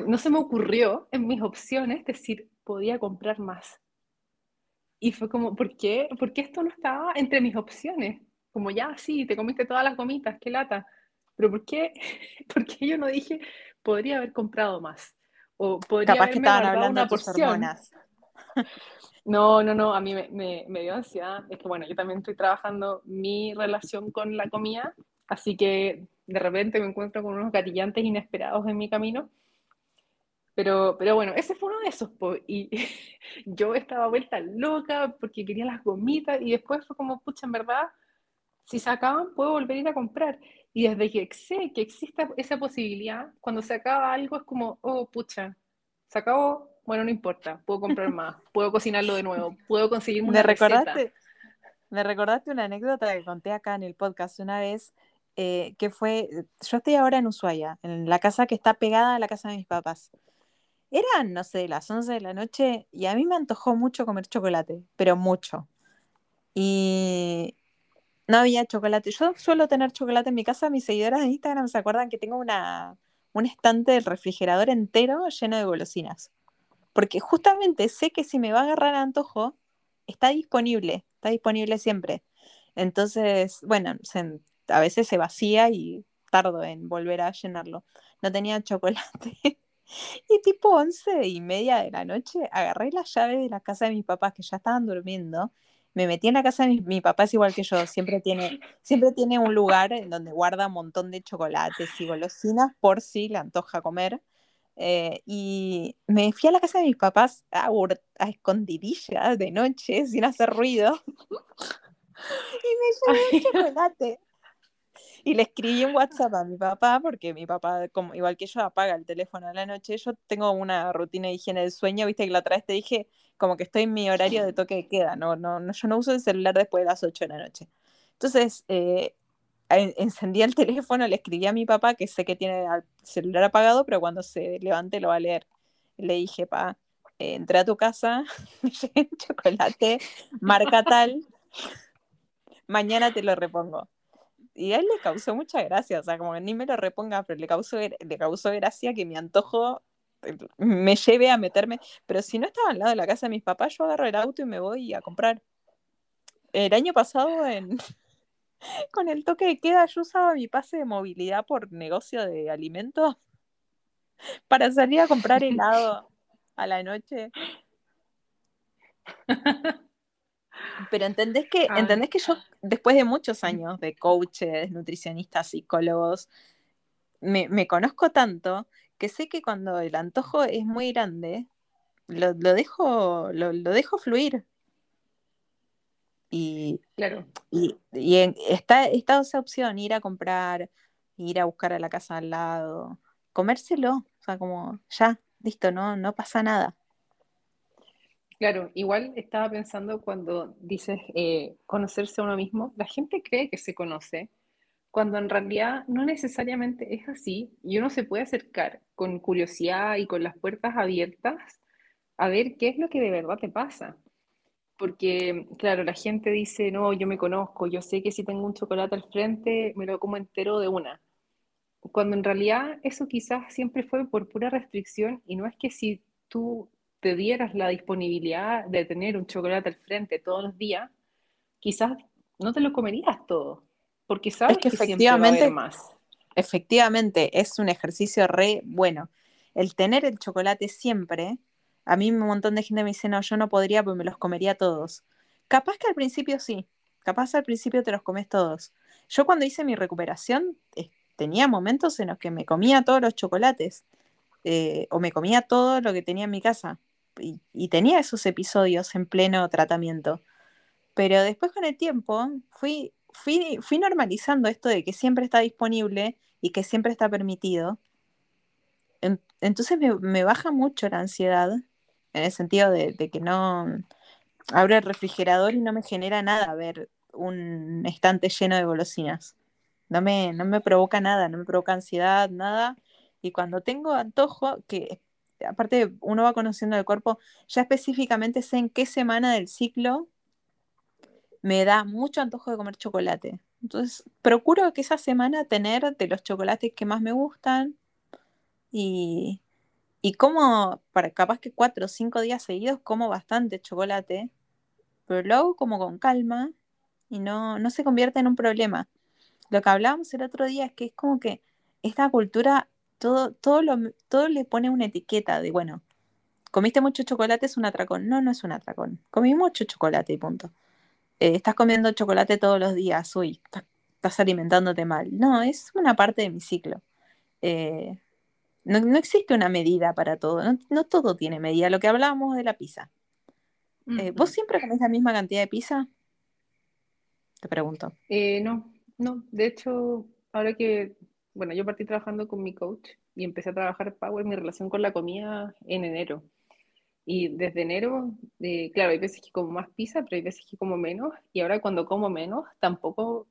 no se me ocurrió en mis opciones decir, podía comprar más. Y fue como, ¿por qué? ¿Por qué esto no estaba entre mis opciones? Como ya, sí, te comiste todas las gomitas, qué lata. Pero ¿por qué, ¿por qué yo no dije, podría haber comprado más? O podría Capaz que estaban hablando una porción. No, no, no, a mí me, me, dio ansiedad. Es que bueno, yo también estoy trabajando mi relación con la comida, así que de repente me encuentro con unos gatillantes inesperados en mi camino. Pero, pero bueno, ese fue uno de esos. y yo estaba vuelta loca porque quería las gomitas y después fue como, pucha, en verdad, si se acaban, puedo volver a ir a comprar. Y desde que sé que exista esa posibilidad, cuando se acaba algo es como, oh, pucha, se acabó, bueno, no importa, puedo comprar más, puedo cocinarlo de nuevo, puedo conseguir una ¿Me recordaste, Me recordaste una anécdota que conté acá en el podcast una vez, eh, que fue, yo estoy ahora en Ushuaia, en la casa que está pegada a la casa de mis papás. Eran, no sé, las 11 de la noche y a mí me antojó mucho comer chocolate, pero mucho. Y no había chocolate. Yo suelo tener chocolate en mi casa. Mis seguidoras de Instagram se acuerdan que tengo una, un estante del refrigerador entero lleno de golosinas. Porque justamente sé que si me va a agarrar antojo, está disponible, está disponible siempre. Entonces, bueno, a veces se vacía y tardo en volver a llenarlo. No tenía chocolate. y tipo once y media de la noche agarré la llave de la casa de mis papás que ya estaban durmiendo me metí en la casa de mi, papá, es igual que yo, siempre tiene, siempre tiene un lugar en donde guarda un montón de chocolates y golosinas por si le antoja comer. Eh, y me fui a la casa de mis papás a, a escondidillas de noche, sin hacer ruido. y me llevé un chocolate. Y le escribí un WhatsApp a mi papá, porque mi papá, como, igual que yo, apaga el teléfono a la noche. Yo tengo una rutina de higiene del sueño, viste que la otra vez te dije, como que estoy en mi horario de toque de queda, no, no, no yo no uso el celular después de las 8 de la noche. Entonces, eh, el teléfono, le escribí a mi papá, que sé que tiene el celular apagado, pero cuando se levante lo va a leer. Le dije, pa, eh, entré a tu casa, chocolate, marca tal, mañana te lo repongo y a él le causó mucha gracia, o sea, como que ni me lo reponga, pero le causó, le causó gracia que mi antojo eh, me lleve a meterme. Pero si no estaba al lado de la casa de mis papás, yo agarro el auto y me voy a comprar. El año pasado, en... con el toque de queda, yo usaba mi pase de movilidad por negocio de alimentos para salir a comprar helado a la noche. Pero entendés que, entendés que yo, después de muchos años de coaches, nutricionistas, psicólogos, me, conozco tanto que sé que cuando el antojo es muy grande, lo, dejo, lo, dejo fluir. Y, claro. y, está, está esa opción, ir a comprar, ir a buscar a la casa al lado, comérselo, o sea, como ya, listo, no, no pasa nada. Claro, igual estaba pensando cuando dices eh, conocerse a uno mismo, la gente cree que se conoce, cuando en realidad no necesariamente es así y uno se puede acercar con curiosidad y con las puertas abiertas a ver qué es lo que de verdad te pasa. Porque, claro, la gente dice, no, yo me conozco, yo sé que si tengo un chocolate al frente, me lo como entero de una. Cuando en realidad eso quizás siempre fue por pura restricción y no es que si tú te dieras la disponibilidad de tener un chocolate al frente todos los días, quizás no te lo comerías todo, porque sabes que, efectivamente, más. Efectivamente, es un ejercicio re bueno. El tener el chocolate siempre, a mí un montón de gente me dice, no, yo no podría porque me los comería todos. Capaz que al principio sí, capaz al principio te los comes todos. Yo cuando hice mi recuperación eh, tenía momentos en los que me comía todos los chocolates eh, o me comía todo lo que tenía en mi casa y, tenía esos episodios en pleno tratamiento. Pero después con el tiempo fui, fui, fui normalizando esto de que siempre está disponible y que siempre está permitido. entonces me, baja mucho la ansiedad, en el sentido de, que no abro el refrigerador y no me genera nada ver un estante lleno de golosinas. No me, no me provoca nada, no me provoca ansiedad, nada. Y cuando tengo antojo, que aparte uno va conociendo el cuerpo, ya específicamente sé en qué semana del ciclo me da mucho antojo de comer chocolate. Entonces, procuro que esa semana tener de los chocolates que más me gustan y, y como, para capaz que cuatro o cinco días seguidos, como bastante chocolate, pero lo hago como con calma y no, no se convierte en un problema. Lo que hablábamos el otro día es que es como que esta cultura todo, todo, lo, todo le pone una etiqueta de, bueno, comiste mucho chocolate, es un atracón. No, no es un atracón. Comí mucho chocolate y punto. Eh, estás comiendo chocolate todos los días, uy, estás, alimentándote mal. No, es una parte de mi ciclo. Eh, no, existe una medida para todo, no, todo tiene medida. Lo que hablábamos de la pizza. Eh, ¿Vos siempre comés la misma cantidad de pizza? Te pregunto. No, no. De hecho, ahora que, bueno, yo partí trabajando con mi coach y empecé a trabajar Power, mi relación con la comida en enero. Y desde enero, eh, claro, hay veces que como más pizza, pero hay veces que como menos. Y ahora cuando como menos, tampoco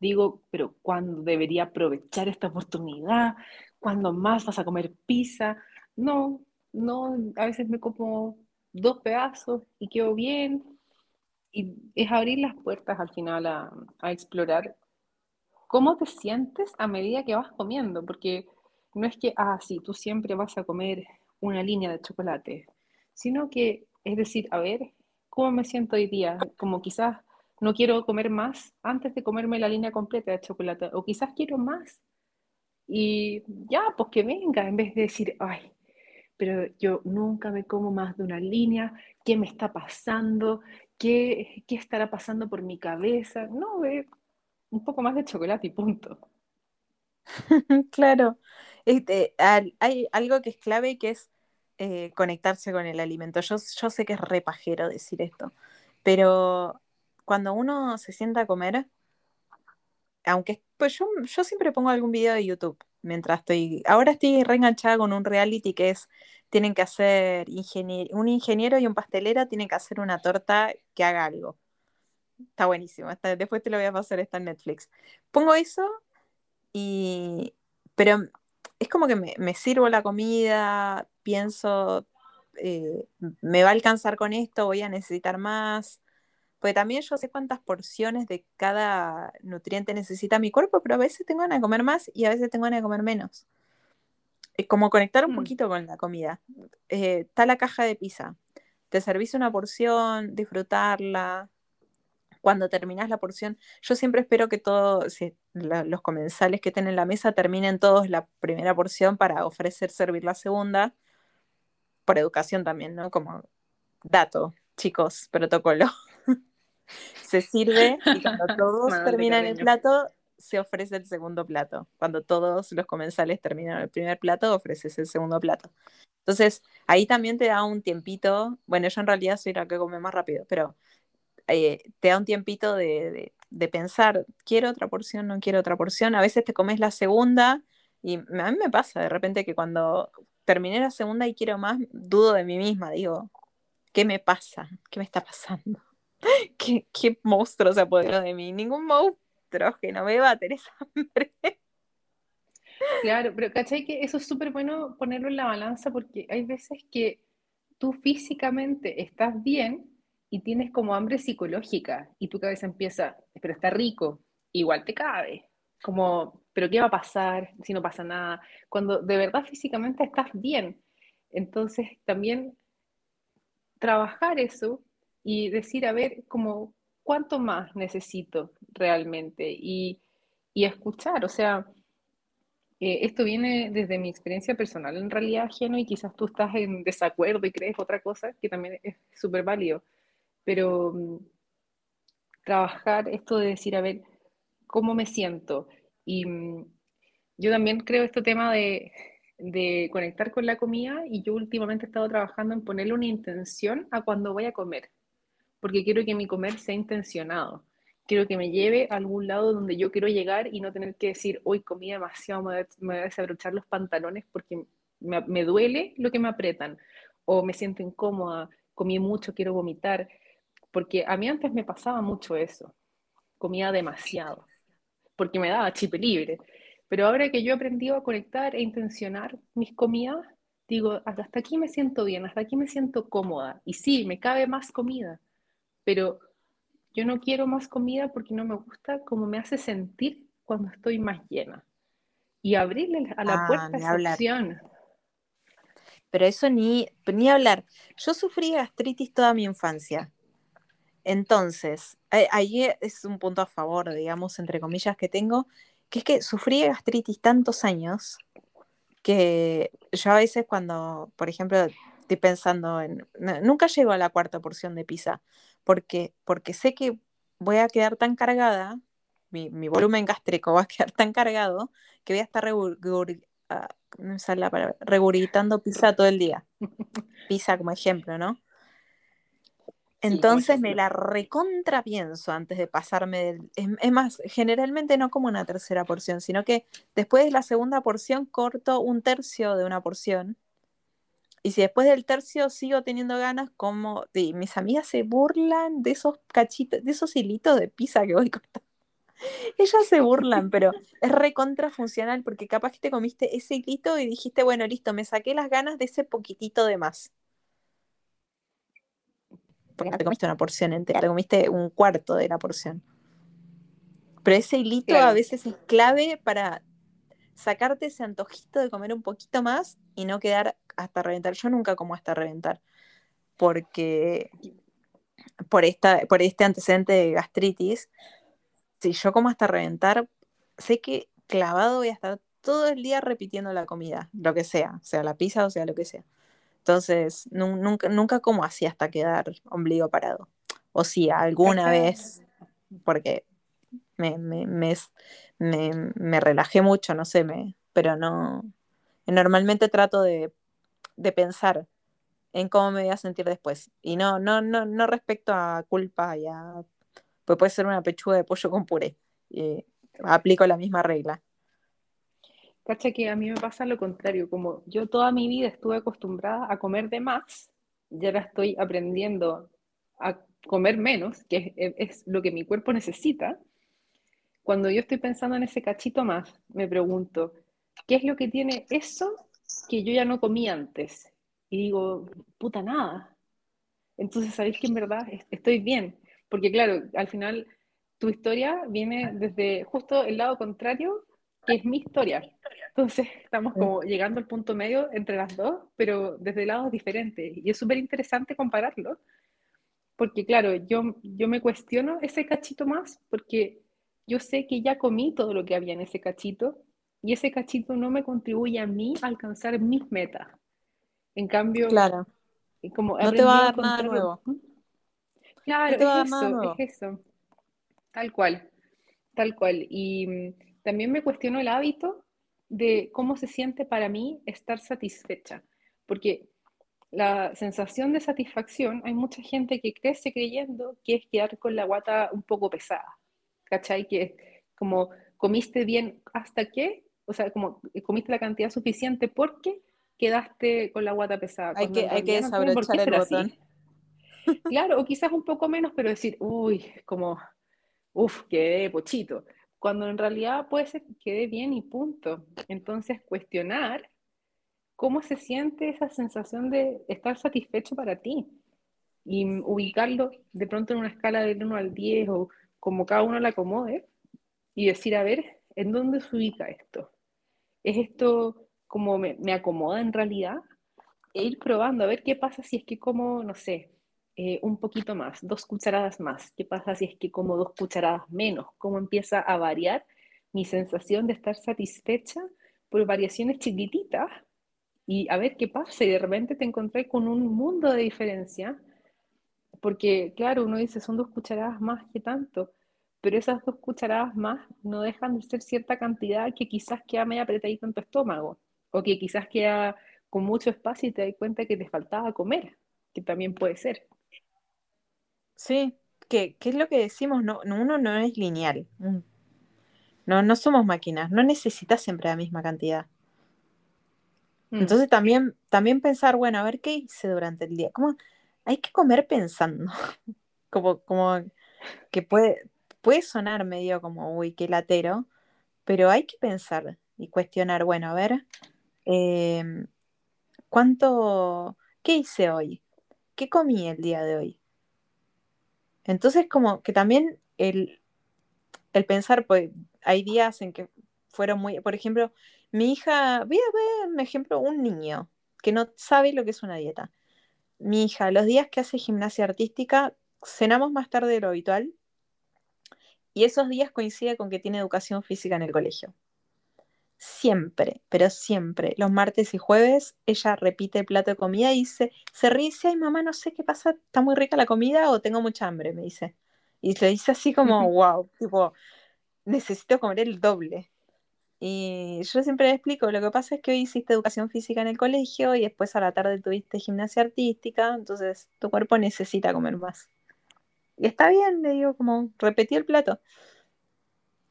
digo, pero ¿cuándo debería aprovechar esta oportunidad? ¿Cuándo más vas a comer pizza? No, no, a veces me como dos pedazos y quedo bien. Y es abrir las puertas al final a, a explorar cómo te sientes a medida que vas comiendo, porque no es que, ah, sí, tú siempre vas a comer una línea de chocolate, sino que es decir, a ver, ¿cómo me siento hoy día? Como quizás no quiero comer más antes de comerme la línea completa de chocolate, o quizás quiero más. Y ya, pues que venga, en vez de decir, ay, pero yo nunca me como más de una línea, ¿qué me está pasando? ¿Qué, qué estará pasando por mi cabeza? No, ve un poco más de chocolate y punto. claro. Este, hay algo que es clave que es eh, conectarse con el alimento. Yo, yo sé que es repajero decir esto, pero cuando uno se sienta a comer, aunque pues yo, yo siempre pongo algún video de YouTube mientras estoy. Ahora estoy reenganchada con un reality que es: tienen que hacer un ingeniero y un pastelero tienen que hacer una torta que haga algo. Está buenísimo. después te lo voy a pasar, está en Netflix. Pongo eso y. Pero es como que me, me sirvo la comida, pienso, eh, me va a alcanzar con esto, voy a necesitar más. Porque también yo sé cuántas porciones de cada nutriente necesita mi cuerpo, pero a veces tengo ganas de comer más y a veces tengo ganas de comer menos. Es como conectar un mm. poquito con la comida. Eh, está la caja de pizza. Te servís una porción, disfrutarla. Cuando terminas la porción, yo siempre espero que todos los comensales que estén en la mesa terminen todos la primera porción para ofrecer servir la segunda por educación también, ¿no? Como dato, chicos, protocolo. se sirve y cuando todos terminan el plato, se ofrece el segundo plato. Cuando todos los comensales terminan el primer plato, ofreces el segundo plato. Entonces, ahí también te da un tiempito, bueno, yo en realidad soy la que come más rápido, pero eh, te da un tiempito de, de, pensar, quiero otra porción, no quiero otra porción. A veces te comes la segunda y a mí me pasa de repente que cuando terminé la segunda y quiero más, dudo de mí misma, digo, ¿qué me pasa? ¿Qué me está pasando? ¿Qué, qué monstruo se apoderó de mí? Ningún monstruo que no me va a tener hambre. Claro, pero ¿cachai que eso es súper bueno ponerlo en la balanza? Porque hay veces que tú físicamente estás bien y tienes como hambre psicológica y tu cabeza empieza, pero está rico, igual te cabe. Como, pero ¿qué va a pasar si no pasa nada? Cuando de verdad físicamente estás bien. Entonces también trabajar eso y decir, a ver, como, ¿cuánto más necesito realmente? Y, y escuchar, o sea, eh, esto viene desde mi experiencia personal en realidad, ajeno, y quizás tú estás en desacuerdo y crees otra cosa, que también es súper válido, pero mm, trabajar esto de decir, a ver, cómo me siento. Y mm, yo también creo este tema de, de conectar con la comida y yo últimamente he estado trabajando en ponerle una intención a cuando voy a comer, porque quiero que mi comer sea intencionado. Quiero que me lleve a algún lado donde yo quiero llegar y no tener que decir, hoy comí demasiado, me voy a desabrochar los pantalones porque me, me duele lo que me apretan o me siento incómoda, comí mucho, quiero vomitar. Porque a mí antes me pasaba mucho eso, comía demasiado porque me daba chip libre. Pero ahora que yo he aprendido a conectar e intencionar mis comidas, digo, hasta aquí me siento bien, hasta aquí me siento cómoda. Y sí, me cabe más comida, pero yo no quiero más comida porque no me gusta cómo me hace sentir cuando estoy más llena. Y abrirle a la ah, puerta esa opción. Pero eso ni, ni hablar. Yo sufrí gastritis toda mi infancia. Entonces, ahí es un punto a favor, digamos, entre comillas, que tengo, que es que sufrí gastritis tantos años que yo a veces cuando, por ejemplo, estoy pensando en, nunca llego a la cuarta porción de pizza, porque, porque sé que voy a quedar tan cargada, mi, volumen gástrico va a quedar tan cargado, que voy a estar ah, regurgitando pizza todo el día. Pizza como ejemplo, ¿no? Entonces me la recontrapienso antes de pasarme del... Es, más, generalmente no como una tercera porción, sino que después de la segunda porción corto un tercio de una porción. Y si después del tercio sigo teniendo ganas, como... mis amigas se burlan de esos cachitos, de esos hilitos de pizza que voy cortando. Ellas se burlan, pero es recontra funcional porque capaz que te comiste ese hilito y dijiste, bueno, listo, me saqué las ganas de ese poquitito de más porque no te comiste una porción entera, te comiste un cuarto de la porción. Pero ese hilito a veces es clave para sacarte ese antojito de comer un poquito más y no quedar hasta reventar. Yo nunca como hasta reventar, porque por, esta, por este antecedente de gastritis, si yo como hasta reventar, sé que clavado voy a estar todo el día repitiendo la comida, lo que sea, sea la pizza o sea lo que sea. Entonces, nunca, nunca como así hasta quedar ombligo parado. O sí, alguna vez, porque me, me, me, relajé mucho, no sé, me, pero no. Normalmente trato de, pensar en cómo me voy a sentir después. Y no, no, no, no respecto a culpa y a. Pues puede ser una pechuga de pollo con puré. Y aplico la misma regla. Cacha que a mí me pasa lo contrario, como yo toda mi vida estuve acostumbrada a comer de más, y ahora estoy aprendiendo a comer menos, que es, lo que mi cuerpo necesita. Cuando yo estoy pensando en ese cachito más, me pregunto, ¿qué es lo que tiene eso que yo ya no comí antes? Y digo, puta nada. Entonces, ¿sabéis que en verdad estoy bien? Porque claro, al final tu historia viene desde justo el lado contrario, que es mi historia. Entonces estamos como llegando al punto medio entre las dos, pero desde lados diferentes. Y es súper interesante compararlo, porque claro, yo, yo me cuestiono ese cachito más, porque yo sé que ya comí todo lo que había en ese cachito, y ese cachito no me contribuye a mí a alcanzar mis metas. En cambio, claro. como no te va a dar nada nuevo. Claro, es eso, es eso. Tal cual, tal cual. Y mm, también me cuestiono el hábito de cómo se siente para mí estar satisfecha, porque la sensación de satisfacción, hay mucha gente que crece creyendo que es quedar con la guata un poco pesada, ¿cachai? Que como comiste bien hasta que, o sea, como comiste la cantidad suficiente porque quedaste con la guata pesada. Hay que, hay que desabrochar el botón. Claro, o quizás un poco menos, pero decir, uy, como, uff, quedé pochito cuando en realidad puede ser que quede bien y punto. Entonces, cuestionar cómo se siente esa sensación de estar satisfecho para ti y ubicarlo de pronto en una escala del 1 al 10 o como cada uno la acomode y decir, a ver, ¿en dónde se ubica esto? ¿Es esto como me, me acomoda en realidad? E ir probando a ver qué pasa si es que como, no sé, eh, un poquito más, dos cucharadas más. ¿Qué pasa si es que como dos cucharadas menos? ¿Cómo empieza a variar mi sensación de estar satisfecha por variaciones chiquititas? Y a ver qué pasa. Y de repente te encontré con un mundo de diferencia. Porque, claro, uno dice, son dos cucharadas más que tanto. Pero esas dos cucharadas más no dejan de ser cierta cantidad que quizás queda media apretadita en tu estómago. O que quizás queda con mucho espacio y te das cuenta que te faltaba comer, que también puede ser. Sí, que, es lo que decimos, no, uno no es lineal. No, no somos máquinas, no necesitas siempre la misma cantidad. Mm. Entonces también, también pensar, bueno, a ver qué hice durante el día. Como, hay que comer pensando. como, como que puede, puede sonar medio como, uy, qué latero, pero hay que pensar y cuestionar, bueno, a ver, em, ¿cuánto, qué hice hoy? ¿Qué comí el día de hoy? Entonces, como que también el, pensar, pues hay días en que fueron muy, por ejemplo, mi hija, voy a ver un ejemplo, un niño que no sabe lo que es una dieta. Mi hija, los días que hace gimnasia artística, cenamos más tarde de lo habitual y esos días coincide con que tiene educación física en el colegio siempre, pero siempre, los martes y jueves, ella repite el plato de comida y dice, se ríe y dice, ay mamá, no sé qué pasa, está muy rica la comida o tengo mucha hambre, me dice. Y le dice así como, wow, tipo, necesito comer el doble. Y yo siempre le explico, lo que pasa es que hoy hiciste educación física en el colegio y después a la tarde tuviste gimnasia artística, entonces tu cuerpo necesita comer más. Y está bien, le digo, como repetí el plato.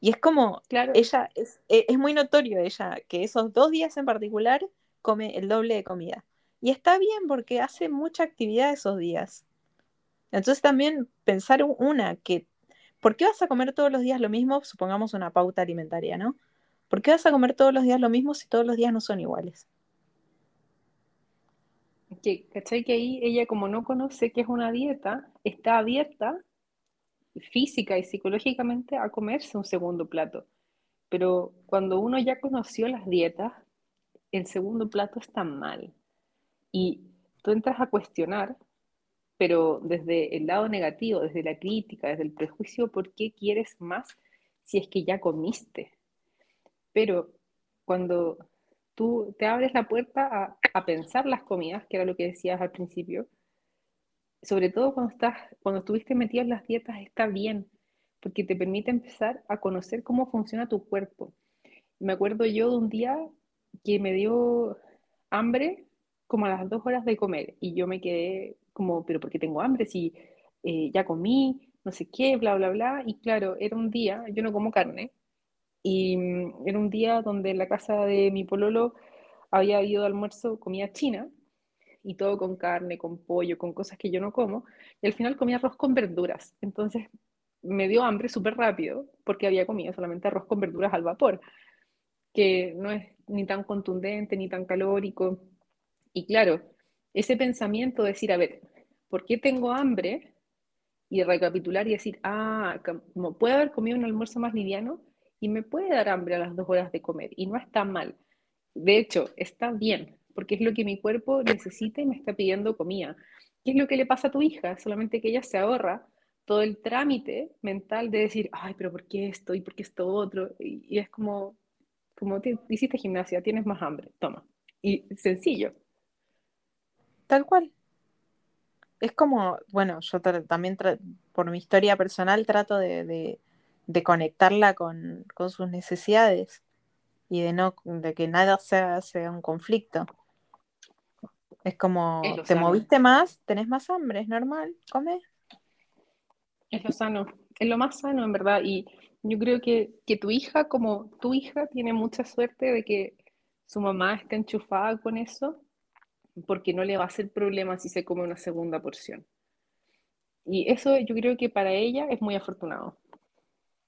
Y es como, Claro, ella, es, e- es muy notorio ella, que esos dos días en particular come el doble de comida. Y está bien porque hace mucha actividad esos días. Entonces también pensar una, que, ¿por qué vas a comer todos los días lo mismo? Supongamos una pauta alimentaria, ¿no? ¿Por qué vas a comer todos los días lo mismo si todos los días no son iguales? que, ¿cachai? Que ahí ella como no conoce qué es una dieta, está abierta física y psicológicamente a comerse un segundo plato. Pero cuando uno ya conoció las dietas, el segundo plato está mal. Y tú entras a cuestionar, pero desde el lado negativo, desde la crítica, desde el prejuicio, ¿por qué quieres más si es que ya comiste? Pero cuando tú te abres la puerta a, a pensar las comidas, que era lo que decías al principio, sobre todo cuando estás, cuando estuviste metido en las dietas, está bien, porque te permite empezar a conocer cómo funciona tu cuerpo. Me acuerdo yo de un día que me dio hambre como a las dos horas de comer y yo me quedé como, pero ¿por qué tengo hambre? Si eh, ya comí, no sé qué, bla, bla, bla. Y claro, era un día, yo no como carne, y mm, era un día donde en la casa de mi pololo había habido almuerzo, comida china, y todo con carne, con pollo, con cosas que yo no como, y al final comía arroz con verduras. Entonces me dio hambre súper rápido porque había comido solamente arroz con verduras al vapor, que no es ni tan contundente ni tan calórico. Y claro, ese pensamiento de decir, a ver, ¿por qué tengo hambre? Y recapitular y decir, ah, como puede haber comido un almuerzo más liviano y me puede dar hambre a las dos horas de comer y no está mal. De hecho, está bien, porque es lo que mi cuerpo necesita y me está pidiendo comida. ¿Qué es lo que le pasa a tu hija? Solamente que ella se ahorra todo el trámite mental de decir, ay, pero ¿por qué esto? ¿Y por qué esto otro? Y, es como, como te, hiciste gimnasia, tienes más hambre, toma. Y sencillo. Tal cual. Es como, bueno, yo también por mi historia personal trato de conectarla con, con sus necesidades y de no, de que nada sea, sea un conflicto. Es como, te sano, moviste más, tenés más hambre, es normal, come. es lo sano, es lo más sano en verdad. Y yo creo que, que tu hija, como tu hija, tiene mucha suerte de que su mamá esté enchufada con eso, porque no le va a hacer problema si se come una segunda porción. Y eso yo creo que para ella es muy afortunado.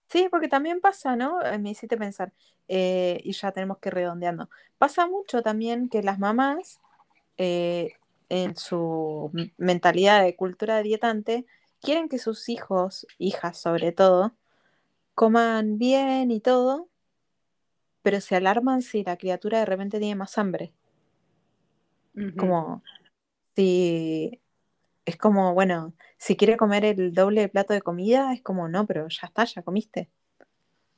Sí, porque también pasa, ¿no? Eh, Me hiciste pensar, eh, y ya tenemos que ir redondeando. Pasa mucho también que las mamás, eh, en su mentalidad de cultura dietante, quieren que sus hijos, hijas sobre todo, coman bien y todo, pero se alarman si la criatura de repente tiene más hambre. Como si, es como, bueno, si quiere comer el doble de plato de comida, es como, no, pero ya está, ya comiste.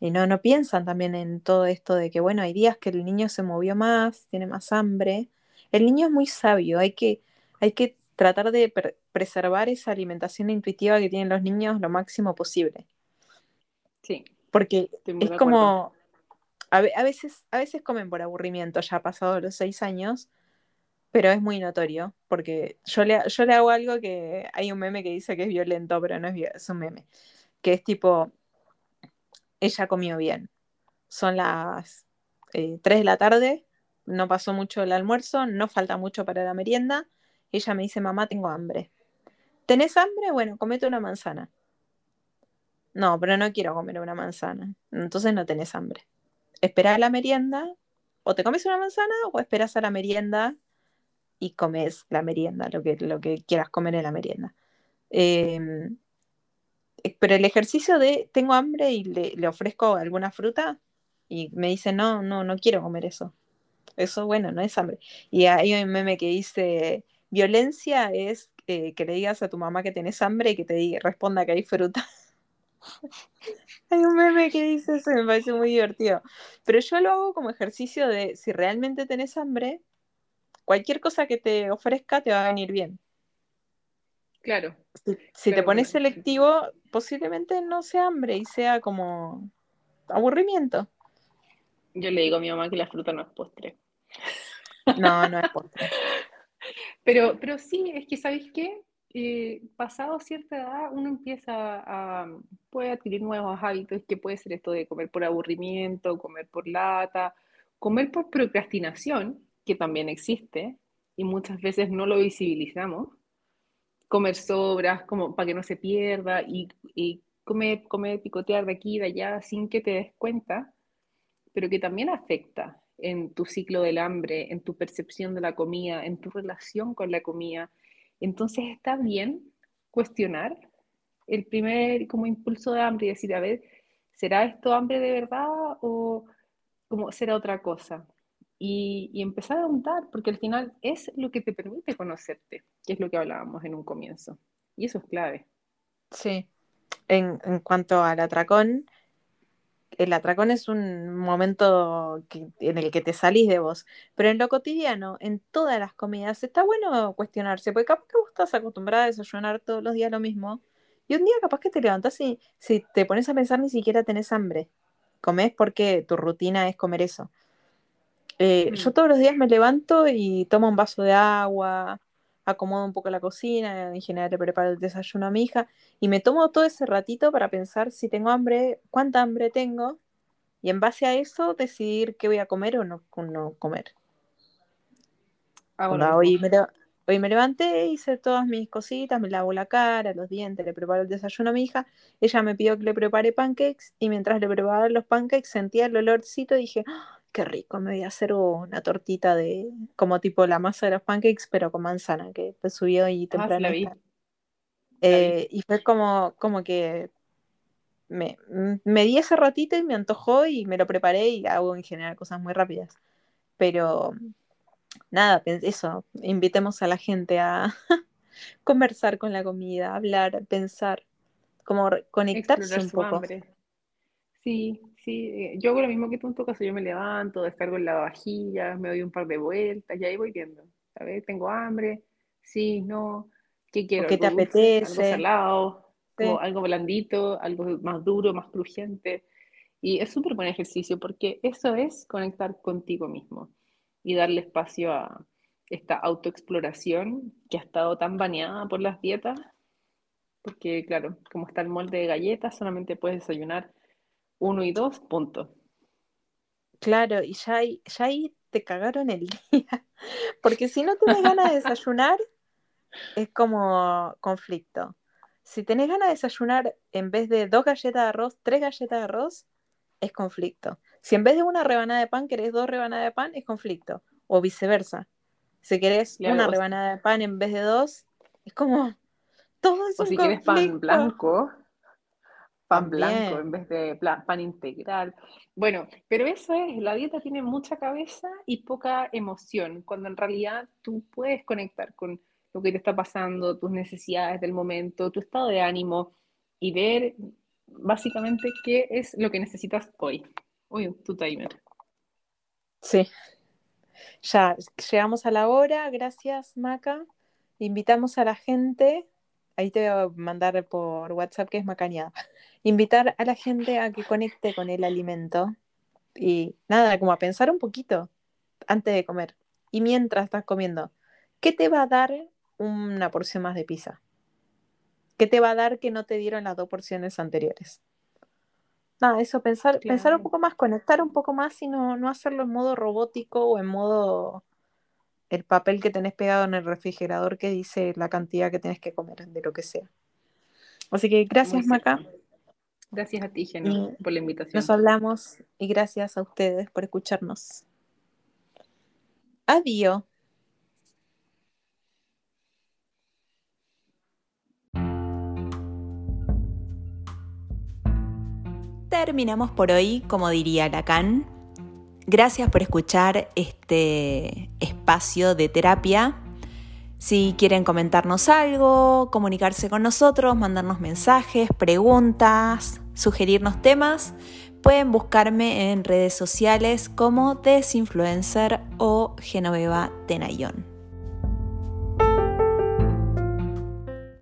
Y no, no piensan también en todo esto de que, bueno, hay días que el niño se movió más, tiene más hambre. El niño es muy sabio, hay que, hay que tratar de pre- preservar esa alimentación intuitiva que tienen los niños lo máximo posible. Sí, Porque es como, a, ve- a veces, a veces comen por aburrimiento ya pasados los seis años, pero es muy notorio, porque yo le, yo le hago algo que hay un meme que dice que es violento, pero no es, es un meme, que es tipo, ella comió bien. Son las eh, 3 de la tarde, no pasó mucho el almuerzo, no falta mucho para la merienda. Ella me dice, mamá, tengo hambre. ¿Tenés hambre? Bueno, comete una manzana. No, pero no quiero comer una manzana. Entonces no tenés hambre. Esperá a la merienda, o te comes una manzana o esperás a la merienda y comes la merienda, lo que, lo que quieras comer en la merienda. Eh, pero el ejercicio de tengo hambre y le, le ofrezco alguna fruta y me dice, no, no, no quiero comer eso. Eso, bueno, no es hambre. Y hay un meme que dice, violencia es eh, que le digas a tu mamá que tenés hambre y que te diga, responda que hay fruta. hay un meme que dice eso me parece muy divertido. Pero yo lo hago como ejercicio de, si realmente tenés hambre, cualquier cosa que te ofrezca te va a venir bien. Claro, Si, si te pones bueno, selectivo, posiblemente no sea hambre y sea como aburrimiento. Yo le digo a mi mamá que la fruta no es postre. No, no es postre. pero, pero sí, es que, ¿sabéis qué? Eh, pasado cierta edad, uno empieza a, puede adquirir nuevos hábitos, que puede ser esto de comer por aburrimiento, comer por lata, comer por procrastinación, que también existe, y muchas veces no lo visibilizamos, comer sobras, como para que no se pierda, y, y comer, comer, picotear de aquí y de allá sin que te des cuenta, pero que también afecta en tu ciclo del hambre, en tu percepción de la comida, en tu relación con la comida. Entonces está bien cuestionar el primer como impulso de hambre y decir, a ver, ¿será esto hambre de verdad o como será otra cosa? Y, empezar a untar, porque al final es lo que te permite conocerte, que es lo que hablábamos en un comienzo. Y eso es clave. Sí. En, en cuanto al atracón, el atracón es un momento en el que te salís de vos, pero en lo cotidiano, en todas las comidas, está bueno cuestionarse, porque capaz que vos estás acostumbrada a desayunar todos los días lo mismo, y un día capaz que te levantás y si te pones a pensar ni siquiera tenés hambre, comés porque tu rutina es comer eso. Eh, yo mm. todos los días me levanto y tomo un vaso de agua, acomodo un poco la cocina, en general le preparo el desayuno a mi hija y me tomo todo ese ratito para pensar si tengo hambre, cuánta hambre tengo y en base a eso decidir qué voy a comer o no, comer. hoy, me, hoy me levanté, hice todas mis cositas, me lavo la cara, los dientes, le preparo el desayuno a mi hija, ella me pidió que le prepare pancakes y mientras le preparaba los pancakes sentía el olorcito y dije, ¡Ah! Qué rico, me voy a hacer una tortita de, como tipo la masa de los pancakes, pero con manzana, que pues subió y temprano. Eh, y fue como, como que me, me di ese ratito y me antojó y me lo preparé y hago en general cosas muy rápidas. Pero nada, eso, invitemos a la gente a conversar con la comida, hablar, pensar, como conectarse un poco. Sí, sí, eh, yo hago lo mismo que tú en tu caso, yo me levanto, descargo la vajilla, me doy un par de vueltas y ahí voy viendo, ¿sabes? Tengo hambre, sí, no, ¿qué quiero? ¿Qué te apetece? Algo salado, algo blandito, algo más duro, más crujiente. Y es súper buen ejercicio porque eso es conectar contigo mismo y darle espacio a esta autoexploración que ha estado tan baneada por las dietas, porque claro, como está el molde de galletas, solamente puedes desayunar uno y dos, punto. Claro, y ya ahí, ya ahí te cagaron el día. Porque si no tenés ganas de desayunar, es como conflicto. Si tenés ganas de desayunar en vez de dos galletas de arroz, tres galletas de arroz, es conflicto. Si en vez de una rebanada de pan querés dos rebanadas de pan, es conflicto. O viceversa. Si querés una rebanada de pan en vez de dos, es como todo es o si quieres pan blanco, pan blanco en vez de pan integral. Bueno, pero eso es, la dieta tiene mucha cabeza y poca emoción, cuando en realidad tú puedes conectar con lo que te está pasando, tus necesidades del momento, tu estado de ánimo y ver básicamente qué es lo que necesitas hoy. Uy, tu timer. Sí. Ya llegamos a la hora, gracias Maca. Invitamos a la gente, ahí te voy a mandar por WhatsApp que es macañada invitar a la gente a que conecte con el alimento y nada, como a pensar un poquito antes de comer y mientras estás comiendo. ¿Qué te va a dar una porción más de pizza? ¿Qué te va a dar que no te dieron las dos porciones anteriores? Nada, eso, pensar, pensar un poco más, conectar un poco más y no, no hacerlo en modo robótico o en modo el papel que tenés pegado en el refrigerador que dice la cantidad que tenés que comer de lo que sea. Así que gracias, Maca. Gracias a ti, Geno, por la invitación. Nos hablamos y gracias a ustedes por escucharnos. Adiós. Terminamos por hoy, como diría Lacan. Gracias por escuchar este espacio de terapia. Si quieren comentarnos algo, comunicarse con nosotros, mandarnos mensajes, preguntas, sugerirnos temas, pueden buscarme en redes sociales como Desinfluencer o Genoveva Tenayón.